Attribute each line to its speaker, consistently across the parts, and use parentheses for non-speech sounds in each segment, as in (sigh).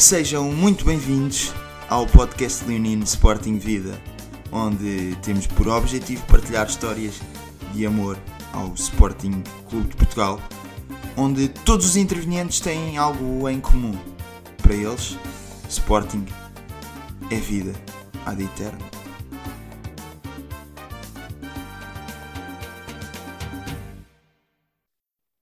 Speaker 1: Sejam muito bem-vindos ao podcast Leonino Sporting Vida, onde temos por objetivo partilhar histórias de amor ao Sporting Clube de Portugal, onde todos os intervenientes têm algo em comum. Para eles, Sporting é vida ad eterno.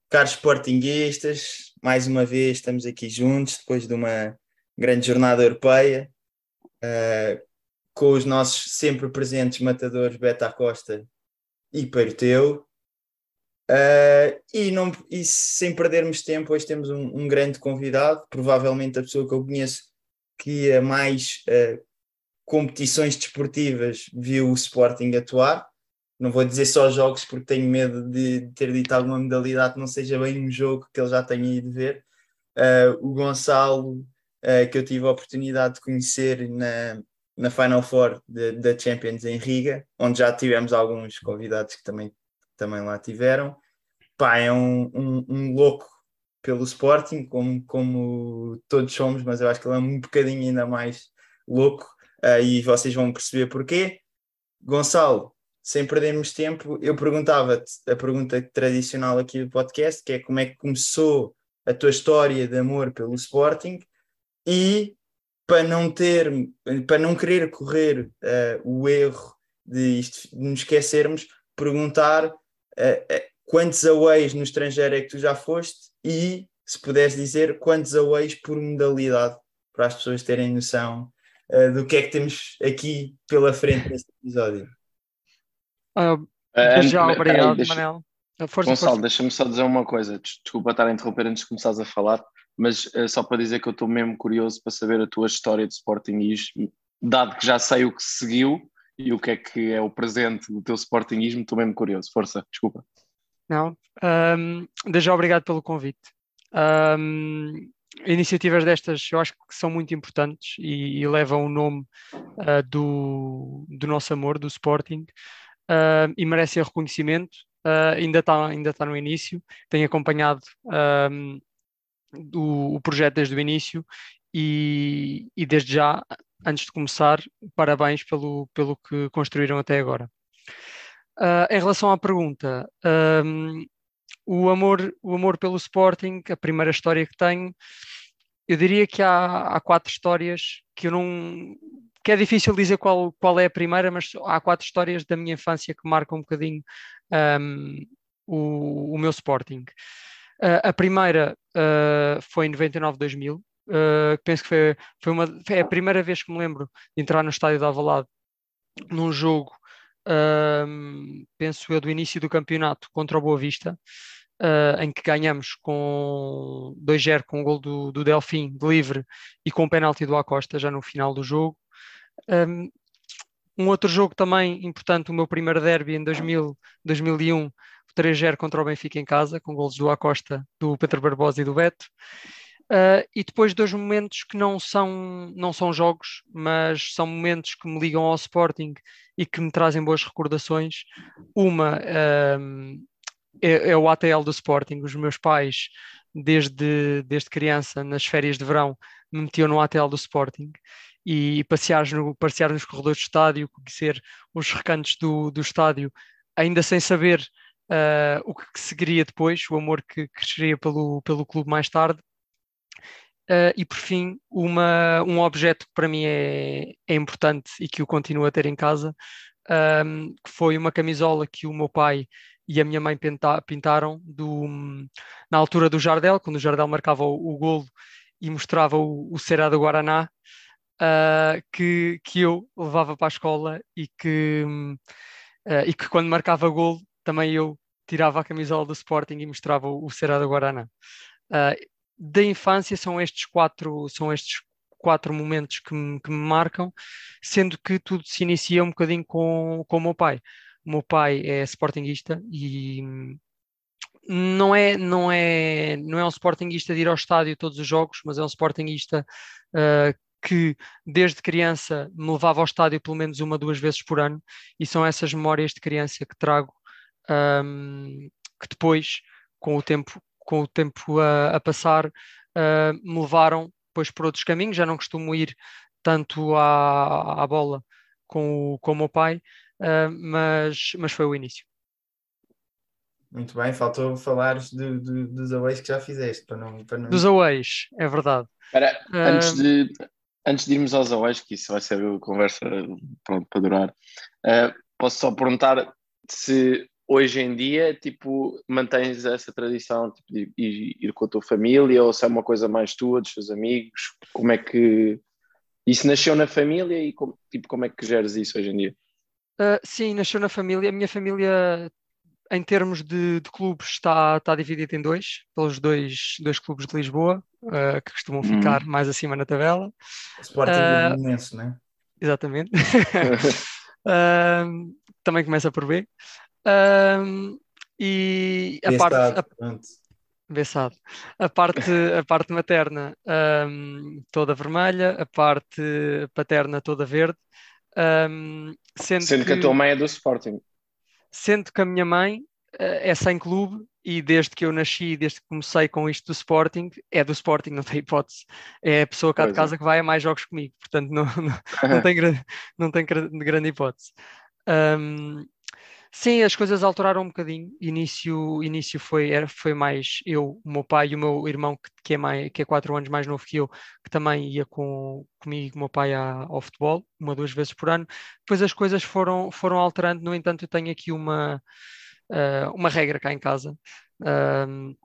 Speaker 1: Caros Sportinguistas, mais uma vez estamos aqui juntos depois de uma grande jornada europeia, uh, com os nossos sempre presentes matadores Beta Costa e Perteu. Uh, e, não, e sem perdermos tempo, hoje temos um, um, grande convidado, provavelmente a pessoa que eu conheço que a mais uh, competições desportivas viu o Sporting atuar. Não vou dizer só jogos porque tenho medo de ter dito alguma modalidade que não seja bem um jogo que ele já tenha ido ver. Uh, o Gonçalo que eu tive a oportunidade de conhecer na, na Final Four da Champions em Riga, onde já tivemos alguns convidados que também, também lá tiveram. Pá, é um, um, um louco pelo Sporting, como, como todos somos, mas eu acho que ele é um bocadinho ainda mais louco uh, e vocês vão perceber porquê. Gonçalo, sem perdermos tempo, eu perguntava-te a pergunta tradicional aqui do podcast, que é como é que começou a tua história de amor pelo Sporting e para não ter, para não querer correr uh, o erro de, isto, de nos esquecermos, perguntar uh, uh, quantos aways no estrangeiro é que tu já foste e, se puderes dizer, quantos aways por modalidade, para as pessoas terem noção do que é que temos aqui pela frente neste episódio.
Speaker 2: Uh, já, obrigado, deixa, Manel.
Speaker 3: Força, Gonçalo, deixa-me só dizer uma coisa. Desculpa estar a interromper antes de começares a falar, mas uh, só para dizer que eu estou mesmo curioso para saber a tua história de Sportingismo, dado que já sei o que seguiu e o que é que é o presente do teu Sportingismo, estou mesmo curioso. Força, desculpa.
Speaker 2: Não, um, desde já obrigado pelo convite. Um, iniciativas destas eu acho que são muito importantes e, e levam o nome uh, do, do nosso amor, do Sporting, uh, e merecem reconhecimento. Uh, ainda está ainda tá no início, tenho acompanhado um, o, o projeto desde o início e, e, desde já, antes de começar, parabéns pelo, pelo que construíram até agora. Uh, em relação à pergunta, um, o, amor, o amor pelo Sporting, a primeira história que tenho, eu diria que há, há quatro histórias que eu não. que é difícil dizer qual, qual é a primeira, mas há quatro histórias da minha infância que marcam um bocadinho um, o, o meu Sporting. Uh, a primeira uh, foi em 99-2000, uh, penso que foi, foi, uma, foi a primeira vez que me lembro de entrar no estádio de Avalado num jogo, penso eu, do início do campeonato contra o Boa Vista, em que ganhamos com 2-0 com o gol do, do Delfim de livre e com o penalti do Acosta já no final do jogo. Um, um outro jogo também importante, o meu primeiro derby em 2000, 2001, 3-0 contra o Benfica em casa, com golos do Acosta, do Pedro Barbosa e do Beto. Uh, e depois dois momentos que não são, não são jogos, mas são momentos que me ligam ao Sporting e que me trazem boas recordações. Uma uh, é, é, o ATL do Sporting. Os meus pais, desde, desde criança, nas férias de verão, me metiam no ATL do Sporting e passear, no, passear nos corredores do estádio, conhecer os recantos do, do estádio, ainda sem saber uh, o que, seguiria depois, o amor que cresceria pelo, pelo clube mais tarde. Uh, e por fim, uma, um objeto que para mim é, é importante e que eu continuo a ter em casa, um, que foi uma camisola que o meu pai e a minha mãe pinta, pintaram do, na altura do Jardel, quando o Jardel marcava o, o golo e mostrava o, o Será do Guaraná, uh, que, que eu levava para a escola e que, uh, e que quando marcava golo também eu tirava a camisola do Sporting e mostrava o, o Cerrado Guarana. Uh, da infância são estes quatro, são estes quatro momentos que me, que me, marcam, sendo que tudo se inicia um bocadinho com, com o meu pai. O meu pai é sportinguista e não é, não é, não é um sportinguista de ir ao estádio todos os jogos, mas é um sportinguista uh, que desde criança me levava ao estádio pelo menos uma, duas vezes por ano, e são essas memórias de criança que trago um, que depois, com o tempo, com o tempo a, a passar, uh, me levaram depois por outros caminhos, já não costumo ir tanto à, à bola com o, com o meu pai, uh, mas, mas foi o início.
Speaker 1: Muito bem, faltou do, do, dos aways que já fizeste. Para não, para não...
Speaker 2: Dos aways, é verdade.
Speaker 3: Uh... antes, de, antes de irmos aos aways, que isso vai ser a conversa pronto, para durar, uh, posso só perguntar se hoje em dia tipo, mantens essa tradição tipo, de ir, com a tua família ou se é uma coisa mais tua, dos teus amigos? Como é que isso nasceu na família e como, tipo, como é que geres isso hoje em dia?
Speaker 2: Uh, sim, nasceu na família. A minha família em termos de, de, clubes, está, está dividido em dois, pelos dois, dois clubes de Lisboa, uh, que costumam hum. ficar mais acima na tabela.
Speaker 1: Sporting uh, imenso, não é?
Speaker 2: Exatamente. uh, (laughs) (laughs) também começa por B. Uh, e a parte. A, A parte, a parte materna um, toda vermelha, a parte paterna toda verde. Um,
Speaker 3: sendo, sendo que, que, a tua mãe é do Sporting
Speaker 2: sendo que a minha mãe é sem clube e desde que eu nasci, desde que comecei com isto do Sporting, é do Sporting, não tem hipótese. É a pessoa cá pois de casa é. que vai a mais jogos comigo, portanto não, não, não (laughs) tem, não tem grande hipótese. Um, sim, as coisas alteraram um bocadinho. Início, início foi, era, foi mais eu, o meu pai e o meu irmão, que, que, é, mais, que é quatro anos mais novo que eu, que também ia com, comigo e o meu pai ao futebol, uma duas vezes por ano. Depois as coisas foram, foram alterando, no entanto, eu tenho aqui uma uh, uma regra cá em casa, uh,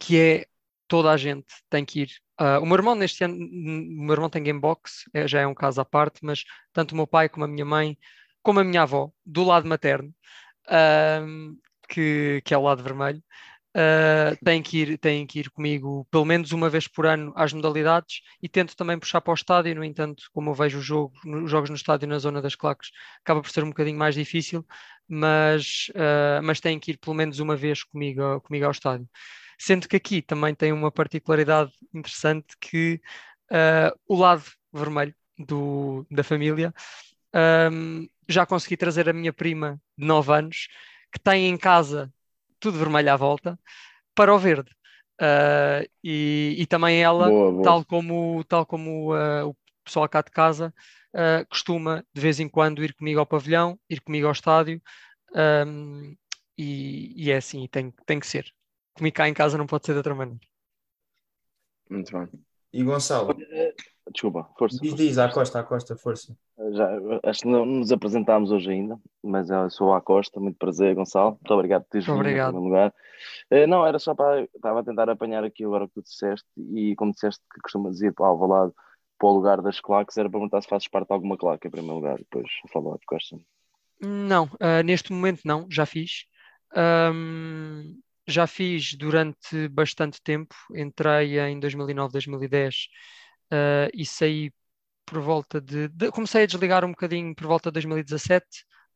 Speaker 2: que é toda a gente tem que ir. Uh, o meu irmão neste ano, o meu irmão tem Gamebox, é, já é um caso à parte, mas tanto o meu pai como a minha mãe, como a minha avó, do lado materno, que, que é o lado vermelho, uh, que ir, têm que ir comigo pelo menos uma vez por ano às modalidades e tento também puxar para o estádio. No entanto, como eu vejo os jogos no estádio na zona das claques, acaba por ser um bocadinho mais difícil, mas, uh, mas têm que ir pelo menos uma vez comigo, comigo ao estádio. Sendo que aqui também tem uma particularidade interessante que uh, o lado vermelho do, da família um, já consegui trazer a minha prima de 9 anos que tem em casa tudo vermelho à volta, para o verde. Uh, e, e, também ela, boa, boa. tal como, tal como uh, o pessoal cá de casa, uh, costuma de vez em quando ir comigo ao pavilhão, ir comigo ao estádio, um, e, e, é assim, tem, tem que ser. Comigo cá em casa não pode ser de outra maneira.
Speaker 3: Muito bem.
Speaker 1: E Gonçalo?
Speaker 3: Desculpa, força.
Speaker 1: Diz, diz, à Costa, à Costa, força.
Speaker 4: Já, acho que não nos apresentámos hoje ainda, mas eu sou a Costa, muito prazer, Gonçalo. Muito obrigado por teres vindo
Speaker 2: obrigado. em primeiro lugar.
Speaker 4: Eh, não, era só para. Estava a tentar apanhar aqui agora o que tu disseste, e como disseste que costumas ir para Alvalade, para o lugar das claques, era para perguntar se fazes parte de alguma claque em primeiro lugar, depois falar de Costa.
Speaker 2: Não, uh, neste momento não, já fiz. Um, já fiz durante bastante tempo, entrei em 2009, 2010 uh, e saí por volta de, de, Comecei a desligar um bocadinho por volta de 2017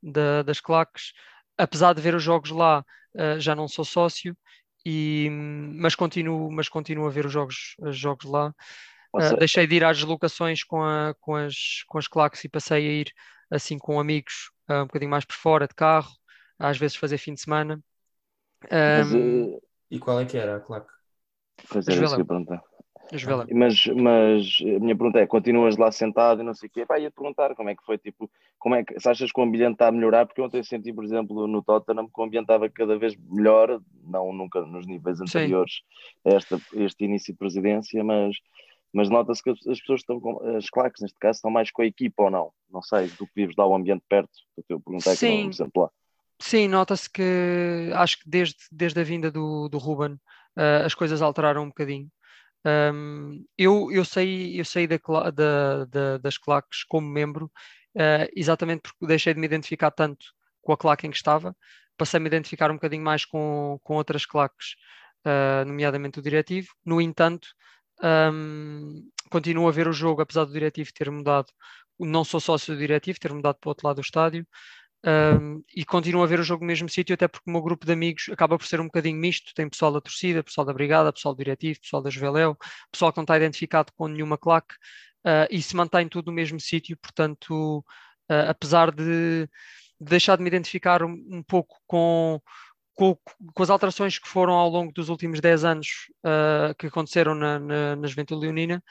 Speaker 2: da, das claques, apesar de ver os jogos lá, uh, já não sou sócio, e, mas, continuo, mas continuo a ver os jogos, os jogos lá. Uh, deixei de ir às deslocações com, a, com, as, com as claques e passei a ir assim com amigos uh, um bocadinho mais por fora de carro, às vezes fazer fim de semana.
Speaker 1: Mas, um, e qual é que era a claque?
Speaker 4: Fazer isso que perguntar. Mas, mas a minha pergunta é: continuas lá sentado e não sei o quê? Pá, ia-te perguntar como é que foi, tipo, como é que se achas que o ambiente está a melhorar? Porque ontem senti, por exemplo, no Tottenham que o ambiente estava cada vez melhor, não nunca nos níveis anteriores a, esta, este início de presidência, mas, mas nota-se que as pessoas estão, com, as claques neste caso, estão mais com a equipa ou não? Não sei, do que vives lá o ambiente perto, eu perguntar aqui no exemplo lá.
Speaker 2: Sim, nota-se que acho que desde, desde a vinda do, do Ruben uh, as coisas alteraram um bocadinho. Um, eu, eu saí, eu saí da, da, da, das claques como membro uh, exatamente porque deixei de me identificar tanto com a claque em que estava, passei a me identificar um bocadinho mais com, com outras claques, uh, nomeadamente o diretivo. No entanto, um, continuo a ver o jogo, apesar do diretivo ter mudado. Não sou sócio do diretivo, ter mudado para o outro lado do estádio. Um, e continuo a ver o jogo no mesmo sítio, até porque o meu grupo de amigos acaba por ser um bocadinho misto. Tem pessoal da torcida, pessoal da brigada, pessoal do diretivo, pessoal da Juveléu, pessoal que não está identificado com nenhuma claque uh, e se mantém tudo no mesmo sítio. Portanto, uh, apesar de, de, deixar de me identificar um, um pouco com, com, com, as alterações que foram ao longo dos últimos 10 anos uh, que aconteceram na, na, na Juventude Leonina,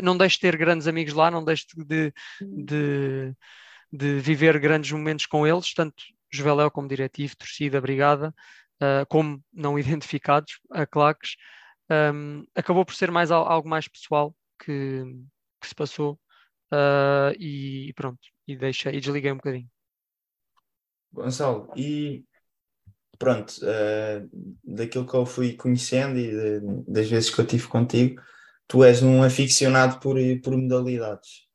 Speaker 2: não deixo de ter grandes amigos lá, não deixo de, de, de viver grandes momentos com eles, tanto Juveléu como diretivo, torcida, brigada, uh, como não (laughs) identificados, a claques. Um, acabou por ser mais algo mais pessoal que, que se passou uh, e pronto, e deixei e desliguei um bocadinho.
Speaker 1: Gonçalo, e pronto, uh, daquilo que eu fui conhecendo e de, das vezes que eu tive contigo, tu és um aficionado por, por modalidades.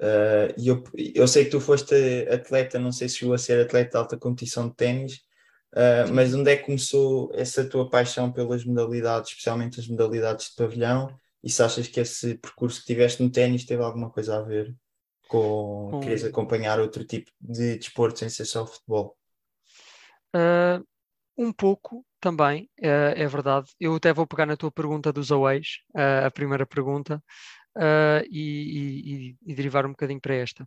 Speaker 1: Uh, e eu, eu sei que tu foste atleta, não sei se chegou a ser atleta de alta competição de ténis, uh, mas onde é que começou essa tua paixão pelas modalidades, especialmente as modalidades de pavilhão? E se achas que esse percurso que tiveste no ténis teve alguma coisa a ver com um... queres acompanhar outro tipo de desporto sem ser só futebol?
Speaker 2: Uh, um pouco também, é verdade. Eu até vou pegar na tua pergunta dos aways, a primeira pergunta, e, e, e, derivar um bocadinho para esta.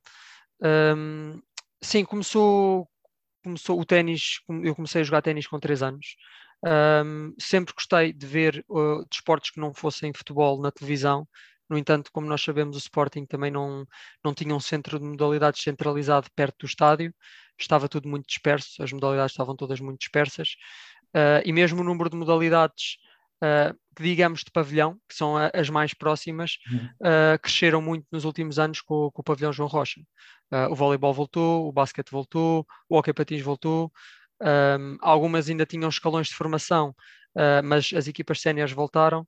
Speaker 2: Um, sim, começou, começou o ténis, eu comecei a jogar ténis com 3 anos. Um, sempre gostei de ver uh, desportos que não fossem futebol na televisão no entanto, como nós sabemos, o Sporting também não, não tinha um centro de modalidades centralizado perto do estádio, estava tudo muito disperso, as modalidades estavam todas muito dispersas, uh, e mesmo o número de modalidades, uh, digamos, de pavilhão, que são a, as mais próximas, uh, cresceram muito nos últimos anos com, com o pavilhão João Rocha. o voleibol voltou, o basquete voltou, o hockey patins voltou, um, algumas ainda tinham escalões de formação, mas as equipas séniores voltaram,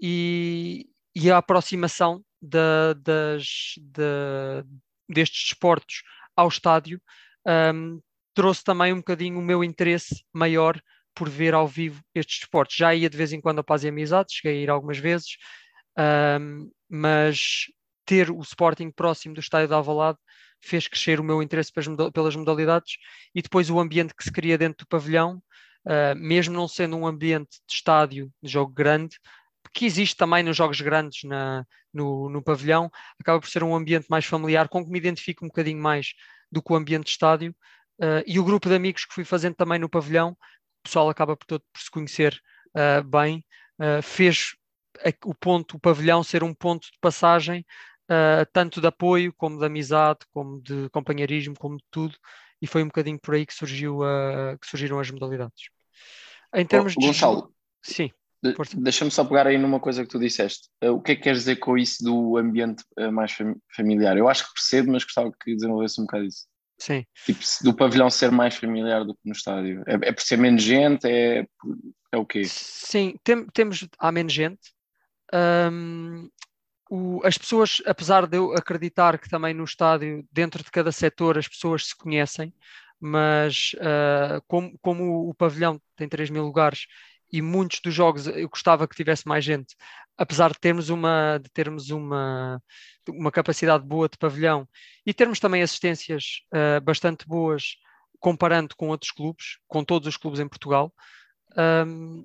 Speaker 2: e, e a aproximação da, das, da, destes desportos ao estádio um, trouxe também um bocadinho o meu interesse maior por ver ao vivo estes desportos. Já ia de vez em quando a Paz e Amizade, cheguei a ir algumas vezes, um, mas ter o Sporting próximo do estádio da Alvalade fez crescer o meu interesse pelas modalidades e depois o ambiente que se cria dentro do pavilhão, uh, mesmo não sendo um ambiente de estádio, de jogo grande, que existe também nos jogos grandes na, no, no, pavilhão, acaba por ser um ambiente mais familiar, com que me identifico um bocadinho mais do que o ambiente de estádio. Uh, e o grupo de amigos que fui fazendo também no pavilhão, pessoal acaba por todo por se conhecer uh, bem, uh, fez o ponto, o pavilhão ser um ponto de passagem, tanto de apoio, como de amizade, como de companheirismo, como de tudo, e foi um bocadinho por aí que, surgiu, que surgiram as modalidades.
Speaker 3: Em termos oh, Gonçalo, de... Sim. De, Deixa-me só pegar aí numa coisa que tu disseste. Uh, o que é que queres dizer com isso do ambiente uh, mais fam familiar? Eu acho que percebo, mas gostava que desenvolvesse um bocado isso.
Speaker 2: Sim.
Speaker 3: Tipo, do pavilhão ser mais familiar do que no estádio. É, é por ser menos gente? É, é o quê?
Speaker 2: Sim, tem, temos. Há menos gente. Um, o, as pessoas, apesar de eu acreditar que também no estádio, dentro de cada setor, as pessoas se conhecem, mas uh, como, como o pavilhão tem 3 mil lugares e muitos dos jogos eu gostava que tivesse mais gente, apesar de termos uma, de termos uma, uma capacidade boa de pavilhão e termos também assistências uh, bastante boas comparando com outros clubes, com todos os clubes em Portugal. Um,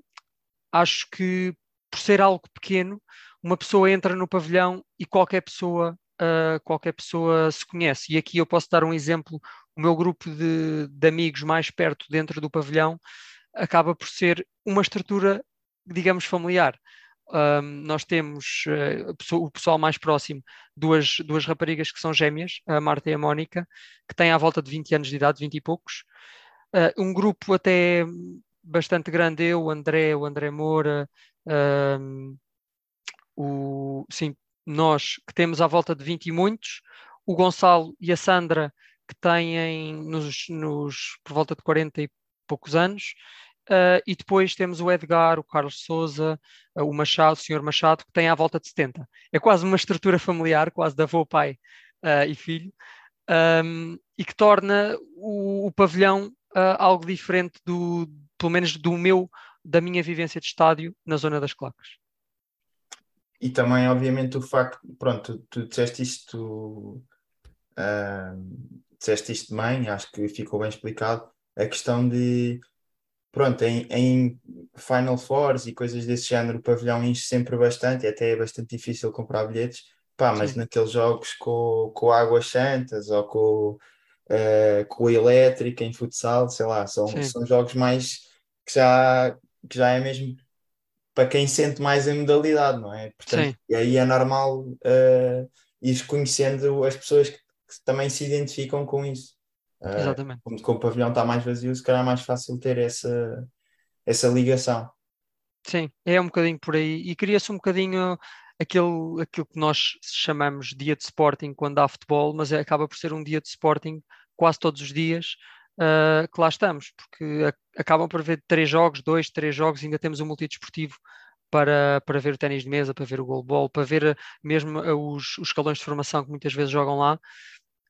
Speaker 2: acho que por ser algo pequeno, uma pessoa entra no pavilhão e qualquer pessoa uh, qualquer pessoa se conhece. E aqui eu posso dar um exemplo: o meu grupo de, de amigos mais perto dentro do pavilhão acaba por ser uma estrutura, digamos, familiar. Um, nós temos uh, o pessoal mais próximo, duas, duas raparigas que são gêmeas, a Marta e a Mónica, que têm à volta de 20 anos de idade, 20 e poucos. Uh, um grupo até bastante grande, eu, o André, o André Moura, um, o, sim, nós que temos à volta de 20 e muitos, o Gonçalo e a Sandra que têm nos, nos por volta de 40 e poucos anos, Uh, e depois temos o Edgar, o Carlos Souza, uh, o Machado, o Senhor Machado, que tem à volta de 70. É quase uma estrutura familiar, quase de avô, pai uh, e filho, um, e que torna o, o pavilhão algo diferente do, pelo menos do meu, da minha vivência de estádio na zona das claques.
Speaker 1: E também, obviamente, o facto, pronto, tu, tu disseste isto, disseste isto bem, acho que ficou bem explicado, a questão de pronto, em, em, Final Fours e coisas desse género, o pavilhão enche sempre bastante, e até é bastante difícil comprar bilhetes, pá, mas Sim. naqueles jogos com, com Águas Santas ou com, uh, com Elétrica em futsal, sei lá, são, são jogos mais que já, que já é mesmo para quem sente mais a modalidade, não é? Portanto, Sim. E aí é normal uh, ir conhecendo as pessoas que, que, também se identificam com isso.
Speaker 2: Uh, Exatamente.
Speaker 1: Como, como o pavilhão está mais vazio, se calhar é mais fácil ter essa, essa ligação.
Speaker 2: Sim, é um bocadinho por aí. E cria-se um bocadinho aquele, aquilo que nós chamamos dia de Sporting quando há futebol, mas é, acaba por ser um dia de Sporting quase todos os dias, uh, que lá estamos, porque acabam por haver três jogos, dois, três jogos, ainda temos um multidesportivo para, para ver o ténis de mesa, para ver o goalball, para ver ah, mesmo ah, os, os escalões de formação que muitas vezes jogam lá.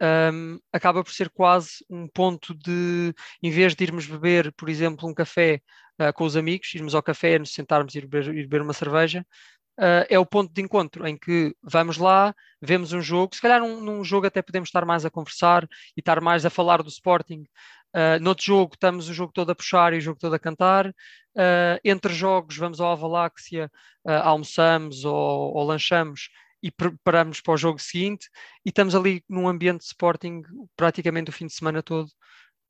Speaker 2: Um, acaba por ser quase um ponto de, em vez de irmos beber, por exemplo, um café uh, com os amigos, irmos ao café, nos sentarmos e ir beber, ir beber uma cerveja, uh, é o ponto de encontro em que vamos lá, vemos um jogo, se calhar num, num, jogo até podemos estar mais a conversar e estar mais a falar do Sporting. Uh, noutro jogo estamos o jogo todo a puxar e o jogo todo a cantar. Uh, entre jogos vamos ao Avaláxia, uh, almoçamos ou, ou lanchamos e preparamos para o jogo seguinte e estamos ali num ambiente de Sporting praticamente o fim de semana todo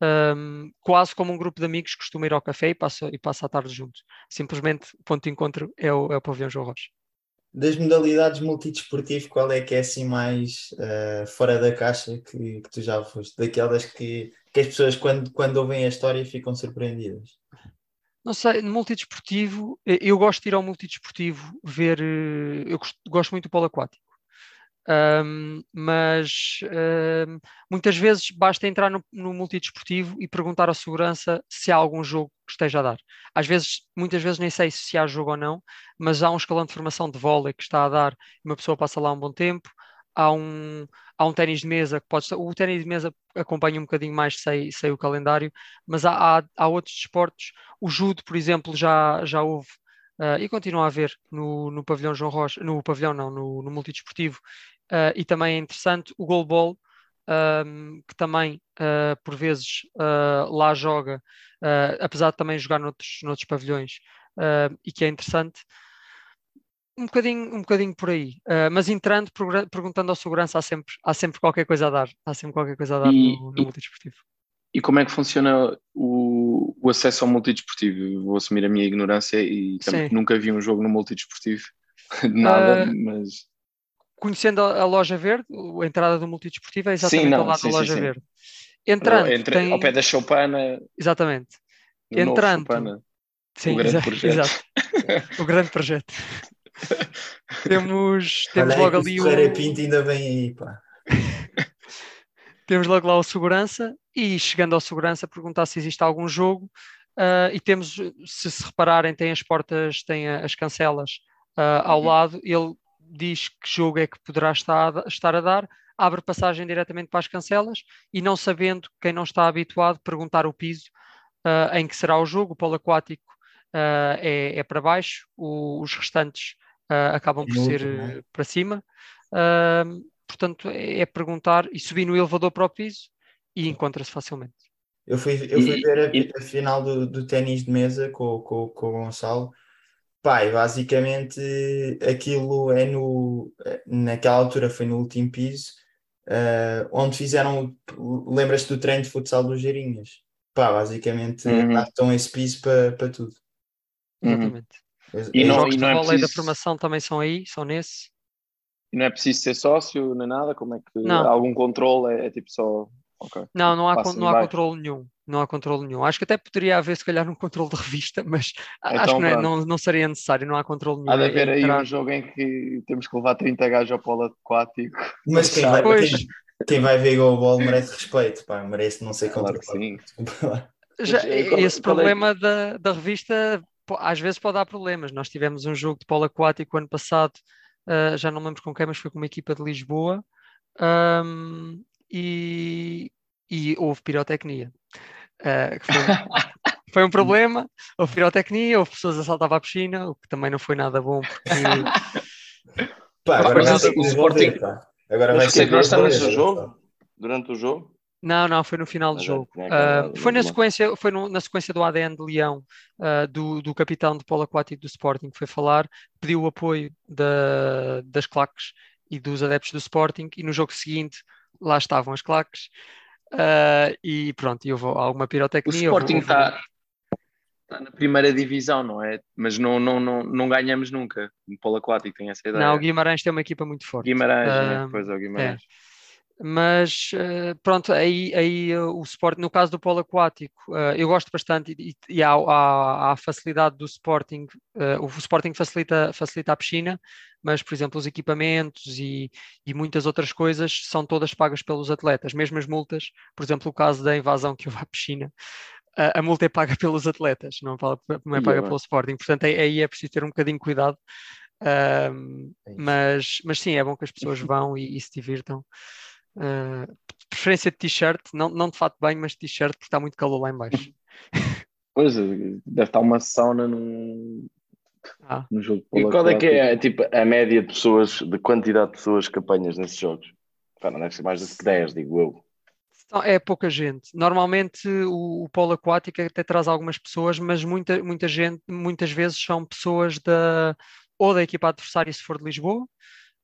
Speaker 2: um, quase como um grupo de amigos que costuma ir ao café e passa, e passa a tarde juntos. Simplesmente o ponto de encontro é o, é o pavilhão João Rocha.
Speaker 1: Das modalidades multidesportivo, qual é que é assim mais uh, fora da caixa que, que, tu já foste? Daquelas que, que as pessoas, quando, quando ouvem a história, ficam surpreendidas?
Speaker 2: Não sei, no multidesportivo, eu gosto de ir ao multidesportivo ver. Eh, eu gosto, muito do polo aquático. Um, mas um, muitas vezes basta entrar no, no multidesportivo e perguntar à segurança se há algum jogo que esteja a dar. Às vezes, muitas vezes nem sei se há jogo ou não, mas há um escalão de formação de vôlei que está a dar uma pessoa passa lá um bom tempo. Há um, há um ténis de mesa que pode o ténis de mesa acompanha um bocadinho mais, sei, sei o calendário, mas há, há, há outros desportos. O judo, por exemplo, já, já houve Uh, e continua a haver no, no pavilhão João Rocha, no pavilhão não, no, no multidesportivo, uh, e também é interessante o goalball, um, que também uh, por vezes lá joga, apesar de também jogar noutros, noutros pavilhões, e que é interessante. Um bocadinho, um bocadinho por aí, mas entrando, perguntando ao segurança, há sempre, há sempre qualquer coisa a dar, há sempre qualquer coisa a dar e, no, no multidesportivo.
Speaker 3: E como é que funciona o, o acesso ao multidesportivo? Vou assumir a minha ignorância e também nunca vi um jogo no multidesportivo, (laughs) nada, mas
Speaker 2: conhecendo a, a, loja verde, a entrada do multidesportivo é exatamente sim, não, ao lado sim, da loja sim, verde. Entrando,
Speaker 3: Entre, tem... ao pé da Choupana.
Speaker 2: Exatamente. Entrando. Sim, o grande projeto. Exato. o grande projeto. (laughs) temos temos
Speaker 1: Olha
Speaker 2: logo ali
Speaker 1: o. Ferreira Pinto ainda vem aí, pá. (laughs)
Speaker 2: temos logo lá o segurança e chegando ao segurança perguntar se existe algum jogo uh, e temos, se se repararem, tem as portas, tem as cancelas uh, ao uhum. lado, ele diz que jogo é que poderá estar a, estar a dar, abre passagem diretamente para as cancelas e não sabendo, quem não está habituado, perguntar o piso uh, em que será o jogo, o polo aquático uh, é, é, para baixo, o, os restantes uh, acabam por ser é? para cima. portanto, é, é, perguntar e subir no elevador para o piso e encontra-se facilmente.
Speaker 1: Eu fui, eu fui ver a, a final do, do ténis de mesa com, com, com o Gonçalo Pai, basicamente aquilo é no. Naquela altura foi no último piso, uh, onde fizeram. Lembras-te do treino de futsal dos Geirinhas? Pá, basicamente uhum. adaptam esse piso para, para tudo.
Speaker 2: Exatamente. E, não, e não é preciso... da formação também são aí, são nesse.
Speaker 3: E não é preciso ser sócio nem nada? Como é que. Não. Algum controle? É, é tipo só. Okay.
Speaker 2: Não, não há, não há controle nenhum não há controle nenhum. Acho que até poderia haver, se calhar, um controle de revista, mas então, acho que não, é, não, não, seria necessário, não há controle nenhum.
Speaker 3: Há de haver aí um jogo em que temos que levar 30 gajos ao polo aquático.
Speaker 1: Mas quem vai, quem, quem, vai ver o ball merece respeito, pá, merece não ser claro
Speaker 3: sim.
Speaker 2: Já, eh, esse problema da, da revista às vezes pode dar problemas. Nós tivemos um jogo de polo aquático ano passado, uh, já não lembro com quem, mas foi com uma equipa de Lisboa, um, e, e houve pirotecnia. Uh, foi, (laughs) foi, um problema, houve pirotecnia, houve pessoas a saltar para a piscina, o que também não foi nada bom porque.
Speaker 1: pá, agora vai ser o Sporting. Agora vai ser
Speaker 3: nesse jogo? Durante o jogo?
Speaker 2: Não, não, foi no final do é jogo. Uh, foi na sequência, foi no, na sequência do ADN de Leão, uh, do, do capitão de polo aquático do Sporting, que foi falar, pediu o apoio da, das claques e dos adeptos do Sporting, e no jogo seguinte lá estavam as claques, Uh, e pronto, eu vou alguma pirotecnia.
Speaker 3: O Sporting está. Está na primeira divisão, não é? Mas não, não, não, não ganhamos nunca no polo aquático, tem essa ideia.
Speaker 2: Não, o Guimarães tem uma equipa muito forte.
Speaker 3: Guimarães, né? pois é, o Guimarães. É
Speaker 2: mas uh, pronto, aí, aí uh, o Sporting, no caso do polo aquático, uh, eu gosto bastante e, e há, há, há, a facilidade do Sporting, o Sporting facilita, facilita a piscina, mas por exemplo os equipamentos e, e muitas outras coisas são todas pagas pelos atletas, mesmo as multas, por exemplo o caso da invasão que houve à piscina, a, a multa é paga (laughs) pelos atletas, não, não é paga pelo Sporting, portanto aí, aí é preciso ter um bocadinho de cuidado, é mas, mas sim, é bom que as (laughs) pessoas vão e, e se divirtam. Uh, preferência de t-shirt, não, não de fato bem, mas de t-shirt porque está muito calor lá em baixo. (laughs)
Speaker 3: Pois, deve estar uma sauna num, ah. no jogo.
Speaker 4: E qual é que é tipo, a média de pessoas, de quantidade de pessoas que apanhas nesses jogos? Pá, não deve ser mais do que 10, digo eu.
Speaker 2: É pouca gente. Normalmente o, o polo aquático até traz algumas pessoas, mas muita, muita gente, muitas vezes são pessoas da, ou da equipa adversária se for de Lisboa,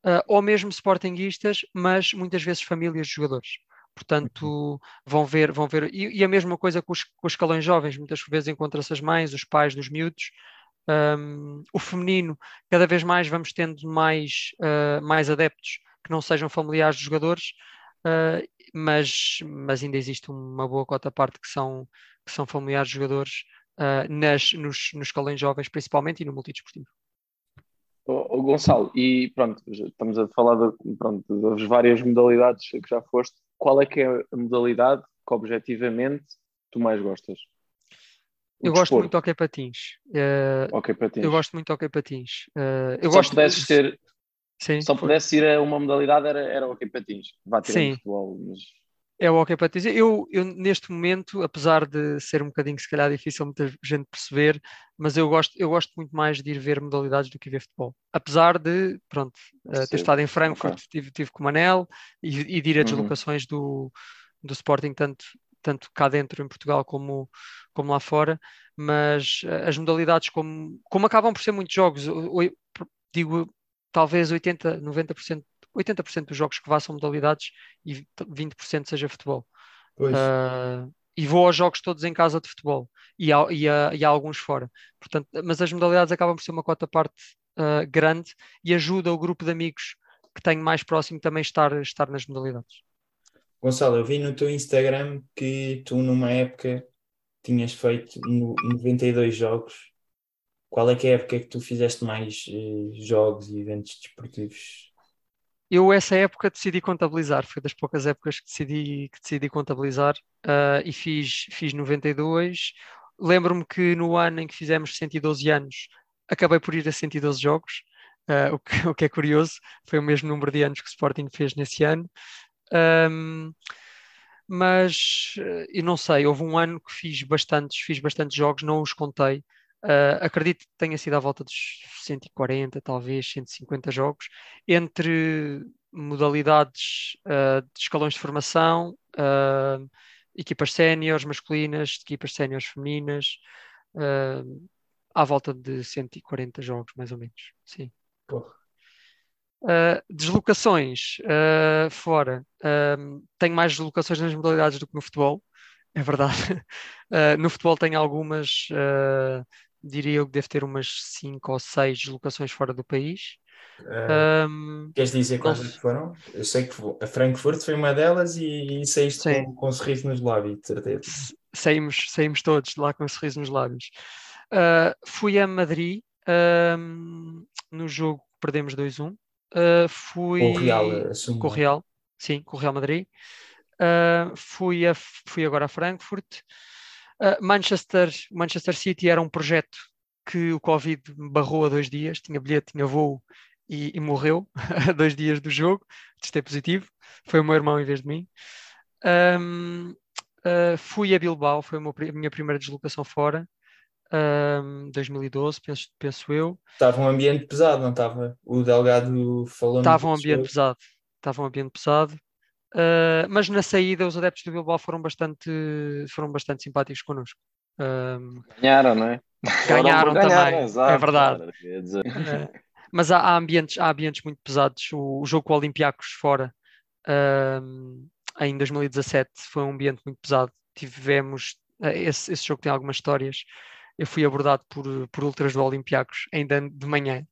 Speaker 2: uh, ou mesmo sportinguistas, mas muitas vezes famílias de jogadores. Portanto, uhum. vão ver, vão ver, e, e a mesma coisa com os, com os escalões jovens, muitas vezes encontra-se as mães, os pais dos miúdos. Um, o feminino, cada vez mais vamos tendo mais, uh, mais adeptos que não sejam familiares dos jogadores, uh, mas, mas ainda existe uma boa cota parte que são, que são familiares de jogadores uh, nas, nos, nos escalões jovens, principalmente, e no multidesportivo.
Speaker 3: O, o Gonçalo, e pronto, estamos a falar de, pronto, das várias modalidades que já foste. Qual é que é a modalidade que objetivamente tu mais gostas?
Speaker 2: O eu desporto. gosto muito de hockey patins.
Speaker 3: Uh, hockey patins.
Speaker 2: Eu gosto muito de hockey patins. Uh, eu
Speaker 3: só
Speaker 2: gosto
Speaker 3: pudesses de... ter, Sim, só pudesse ir a uma modalidade era, era hockey patins. Vá ter
Speaker 2: Sim.
Speaker 3: futebol, mas
Speaker 2: é o hockey patins. Eu, eu, neste momento, apesar de ser um bocadinho, se calhar, difícil muita gente perceber, mas eu gosto, eu gosto muito mais de ir ver modalidades do que ver futebol. Apesar de, pronto, uh, ter estado em Frankfurt, okay. tive, tive com o Manel e, e de ir a uhum. deslocações uhum. do, do Sporting, tanto, tanto cá dentro em Portugal como, como lá fora, mas uh, as modalidades, como, como acabam por ser muitos jogos, eu, eu, digo talvez 80, 90% 80% dos jogos que vá são modalidades e 20% seja futebol. Uh, e vou aos jogos todos em casa de futebol e há, e há, e há alguns fora. Portanto, mas as modalidades acabam por ser uma cota parte uh, grande e ajuda o grupo de amigos que tenho mais próximo também estar, estar nas modalidades.
Speaker 1: Gonçalo, eu vi no teu Instagram que tu numa época tinhas feito 92 jogos. Qual é que é a época que tu fizeste mais uh, jogos e eventos desportivos?
Speaker 2: Eu, essa época, decidi contabilizar. Foi das poucas épocas que decidi, que decidi contabilizar uh, e fiz, fiz 92. Lembro-me que no ano em que fizemos 112 anos, acabei por ir a 112 jogos, uh, o, que, (laughs) o, que, é curioso. Foi o mesmo número de anos que o Sporting fez nesse ano. Um, mas uh, eu não sei, houve um ano que fiz bastantes, fiz bastantes jogos, não os contei. Uh, acredito que tenha sido à volta dos 140, talvez 150 jogos, entre modalidades uh, de escalões de formação, uh, equipas séniores masculinas, equipas séniores femininas, à volta de 140 jogos, mais ou menos. Sim. deslocações fora. tenho mais deslocações nas modalidades do que no futebol, é verdade. (laughs) no futebol tenho algumas diria eu que deve ter umas 5 ou 6 deslocações fora do país.
Speaker 1: Uh, um, queres dizer quais é foram? Eu sei que a Frankfurt foi uma delas e, e saíste com, com um sorriso nos lábios, de certeza.
Speaker 2: Saímos, saímos todos lá com um sorriso nos lábios. Uh, fui a Madrid no jogo que perdemos 2-1. Uh, fui
Speaker 1: com o Real, assumo.
Speaker 2: Com o Real, sim, com o Real Madrid. Fui, a, fui agora a Frankfurt. Uh, Manchester, Manchester City era um projeto que o Covid barrou a dois dias, tinha bilhete, tinha voo e, e morreu (laughs) a dois dias do jogo, testei positivo, foi o meu irmão em vez de mim. Um, uh, fui a Bilbao, foi a, a minha primeira deslocação fora, um, 2012, penso, penso eu.
Speaker 1: Estava um ambiente pesado, não estava? O Delgado falou.
Speaker 2: Estava um ambiente pesado, estava um ambiente pesado. Uh, mas na saída os adeptos do Bilbao foram bastante, foram bastante simpáticos connosco.
Speaker 3: Uh, ganharam, não é?
Speaker 2: Ganharam também, exato, é verdade. Uh, mas há, há, ambientes, há ambientes muito pesados. O, o jogo com o Olympiacos fora em 2017 foi um ambiente muito pesado. Tivemos esse, esse jogo tem algumas histórias eu fui abordado por, por ultras do Olympiacos ainda de manhã,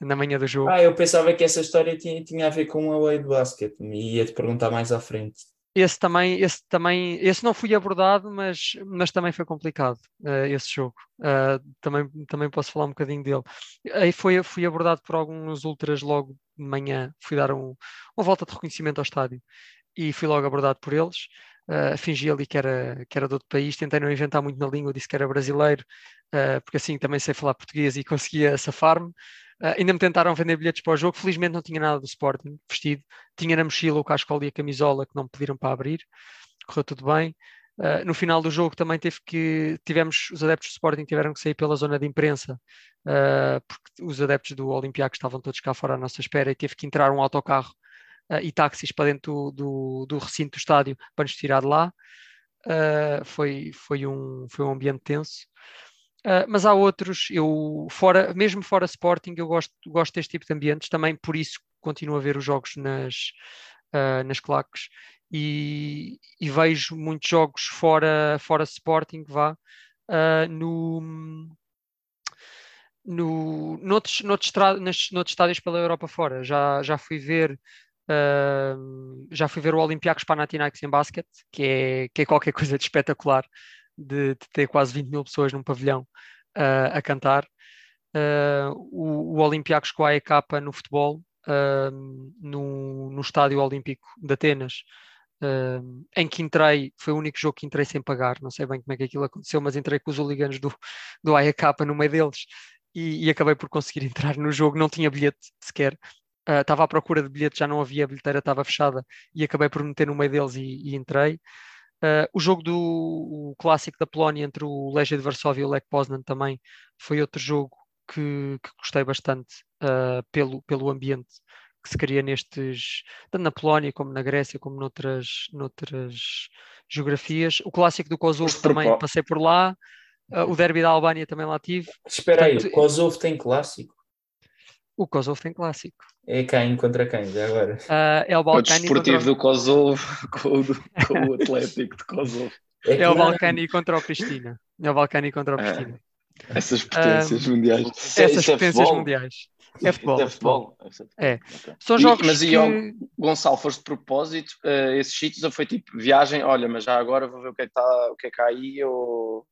Speaker 2: na manhã do jogo.
Speaker 1: Ah, eu pensava que essa história tinha, tinha a ver com o away de basquete e ia-te perguntar mais à frente.
Speaker 2: Esse também, esse também, esse não fui abordado, mas, mas também foi complicado, uh, esse jogo. Uh, também, também posso falar um bocadinho dele. Aí foi, fui abordado por alguns ultras logo de manhã, fui dar um, uma volta de reconhecimento ao estádio e fui logo abordado por eles. Uh, fingi ali que era, que era de outro país, tentei não inventar muito na língua, disse que era brasileiro, porque assim também sei falar português e (laughs) conseguia safar-me. Uh, ainda me tentaram vender bilhetes para o jogo, felizmente não tinha nada do Sporting vestido, tinha na mochila o cascola e a camisola que não me pediram para abrir, correu tudo bem. Uh, no final do jogo também teve que tivemos os adeptos do Sporting tiveram que sair pela zona de imprensa uh, porque os adeptos do Olympiacos estavam todos cá fora à nossa espera e teve que entrar um autocarro e táxis para dentro do, do, do, recinto do estádio para nos tirar de lá. foi, foi, um, foi um ambiente tenso. Uh, mas há outros, eu fora, mesmo fora Sporting, eu gosto, gosto deste tipo de ambientes, também por isso continuo a ver os jogos nas, uh, nas claques e, e, vejo muitos jogos fora, fora Sporting, vá, uh, no, no, noutros, noutros, noutros, noutros estádios pela Europa fora. Já, já fui ver Uh, já fui ver o Olympiacos Panathinaikos em basquete, que é, que é qualquer coisa de espetacular de, de ter quase 20 mil pessoas num pavilhão uh, a cantar. Uh, o, o Olympiacos com a AEK no futebol, uh, no, no Estádio Olímpico de Atenas, uh, em que entrei, foi o único jogo que entrei sem pagar, não sei bem como é que aquilo aconteceu, mas entrei com os hooligans do, do AEK no meio deles e, e, acabei por conseguir (laughs) entrar no jogo, não tinha bilhete sequer. Estava à procura de bilhete, já não havia, a bilheteira estava fechada e acabei por meter no meio deles e, e entrei. Uh, o jogo do o clássico da Polónia entre o Legia de Varsóvia e o Lech Poznan também foi outro jogo que, que gostei bastante uh, pelo, pelo ambiente que se cria nestes, tanto na Polónia como na Grécia, como noutras, noutras geografias. O clássico do Kosovo também passei por lá, uh, o derby da Albânia também lá tive.
Speaker 1: Espera Portanto, aí, o Kosovo tem clássico?
Speaker 2: O Kosovo tem clássico.
Speaker 1: É quem contra quem, já agora?
Speaker 2: Uh, é o Balcani.
Speaker 3: O desportivo contra... do Kosovo (laughs) com o, com o (laughs) Atlético de Kosovo.
Speaker 2: É, é o Balcani contra o Pristina. É o Balcani contra o ah, Pristina.
Speaker 3: essas potências uh, mundiais.
Speaker 2: Essas é potências é mundiais. É futebol.
Speaker 3: É futebol.
Speaker 2: É. São jogos.
Speaker 3: E, mas
Speaker 2: que...
Speaker 3: e ao Gonçalo, foste de propósito uh, esses sítios ou foi tipo viagem? Olha, mas já agora vou ver o que é que, está, o que, é que há aí ou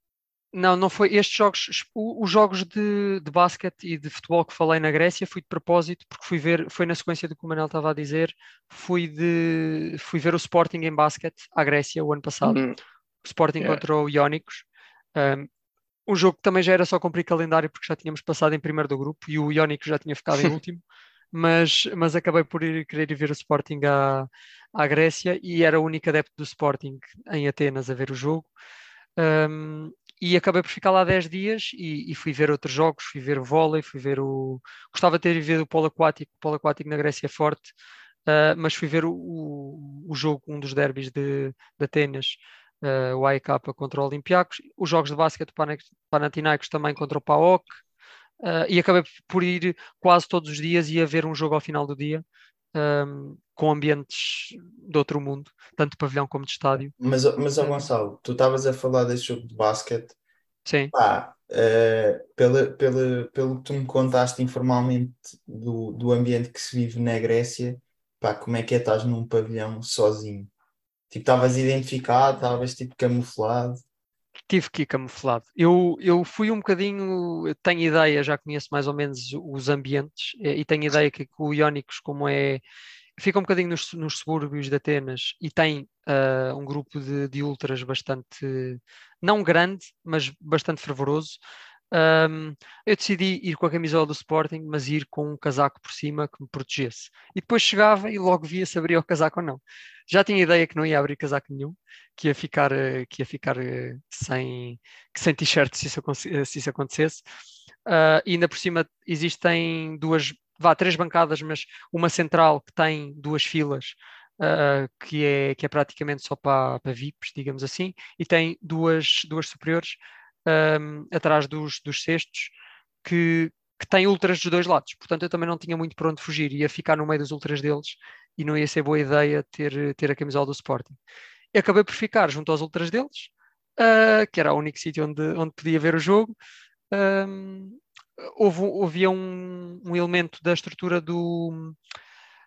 Speaker 2: não, não foi. Estes jogos, os jogos de, de basquete e de futebol que falei na Grécia, fui de propósito, porque fui ver, foi na sequência do que o Manel estava a dizer, fui, de, fui ver o Sporting em basquete à Grécia o ano passado. Uhum. O Sporting yeah. contra o Iónicos. Um, um jogo que também já era só cumprir calendário, porque já tínhamos passado em primeiro do grupo e o Iónicos já tinha ficado em (laughs) último. Mas, mas acabei por ir, querer ir ver o Sporting à, à Grécia e era o único adepto do Sporting em Atenas a ver o jogo. Um, e acabei por ficar lá 10 dias e, e, fui ver outros jogos, fui ver o vôlei, fui ver o. Gostava de ter ido ver o polo aquático, o polo aquático na Grécia é forte, uh, mas fui ver o, o, o, jogo, um dos derbys de, de Atenas, uh, o AEK contra o Olympiacos, os jogos de basquete Panathinaikos também contra o PAOK, uh, e acabei por ir quase todos os dias e a ver um jogo ao final do dia. Um, com ambientes de outro mundo, tanto de pavilhão como de estádio.
Speaker 1: Mas, mas oh, Gonçalo, tu estavas a falar desse jogo de basquete.
Speaker 2: Sim.
Speaker 1: Pá, uh, pela, pela, pelo que tu me contaste informalmente do, do ambiente que se vive na Grécia, pá, como é que é estás num pavilhão sozinho? Tipo, estavas identificado, estavas tipo camuflado?
Speaker 2: Tive que ir camuflado. Eu, eu fui um bocadinho, tenho ideia, já conheço mais ou menos os ambientes e tenho ideia que, que o Iónicos, como é fica um bocadinho nos, nos subúrbios de Atenas e tem uh, um grupo de, de, ultras bastante, não grande, mas bastante fervoroso. Um, eu decidi ir com a camisola do Sporting, mas ir com um casaco por cima que me protegesse. E depois chegava e logo via se abria o casaco ou não. Já tinha ideia que não ia abrir casaco nenhum, que ia ficar, ah, que ia ficar ah, sem, sem t-shirt se, se, isso acontecesse. Uh, e ainda por cima existem duas vá, três bancadas, mas uma central que tem duas filas, uh, que, é, que é praticamente só para, para VIPs, digamos assim, e tem duas, duas superiores um, atrás dos, dos cestos, que, que têm ultras dos dois lados. Portanto, eu também não tinha muito para onde fugir, ia ficar no meio dos ultras deles e não ia ser boa ideia ter, ter a camisola do Sporting. Acabei por ficar junto aos ultras deles, uh, que era o único sítio onde, onde podia ver o jogo. Um, houve, havia um, um, elemento da estrutura do,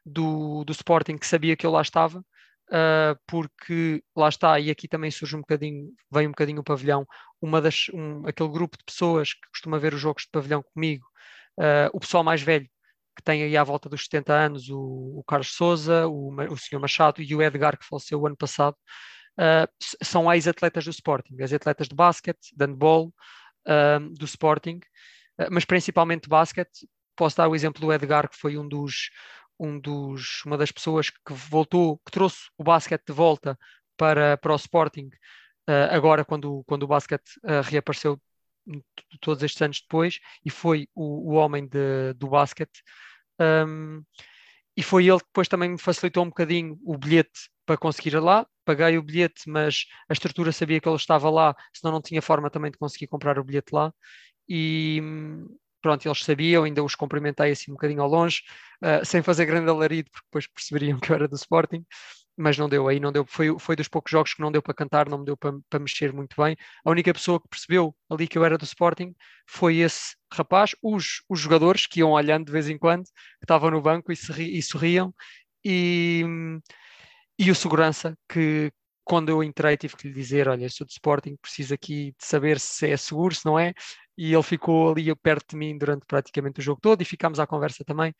Speaker 2: do, do Sporting que sabia que eu lá estava, uh, porque lá está, e aqui também surge um bocadinho, vem um bocadinho o pavilhão, uma das, um, aquele grupo de pessoas que costuma ver os jogos de pavilhão comigo, uh, o pessoal mais velho, que tem aí à volta dos 70 anos, o, o Carlos Souza, o, o. Machado e o Edgar, que faleceu o ano passado, uh, são ex-atletas do Sporting, ex-atletas de basquete, de handball, uh, do Sporting, mas principalmente de basquete. Posso dar o exemplo do Edgar, que foi um dos, um dos, uma das pessoas que voltou, que trouxe o basquete de volta para, para o Sporting, agora quando, quando o basquete reapareceu todos estes anos depois, e foi o, o homem de, do basquete. Um, e foi ele que depois também me facilitou um bocadinho o bilhete para conseguir ir lá. Paguei o bilhete, mas a estrutura sabia que ele estava lá, senão não tinha forma também de conseguir comprar o bilhete lá. E pronto, eles sabiam, ainda os cumprimentei assim um bocadinho ao longe, uh, sem fazer grande alarido, porque depois perceberiam (laughs) que eu era do Sporting mas não deu aí, não deu, foi, foi dos poucos jogos que não deu para cantar, não me deu para, para mexer muito bem. A única pessoa que percebeu ali que eu era do Sporting foi esse rapaz, os, os jogadores que iam olhando de vez em quando, que estavam no banco e, sorri, e sorriam, e, e o segurança que quando eu entrei tive que lhe dizer, olha, sou do Sporting, preciso aqui de saber se é seguro, se não é, e ele ficou ali perto de mim durante praticamente o jogo todo e ficámos à conversa também,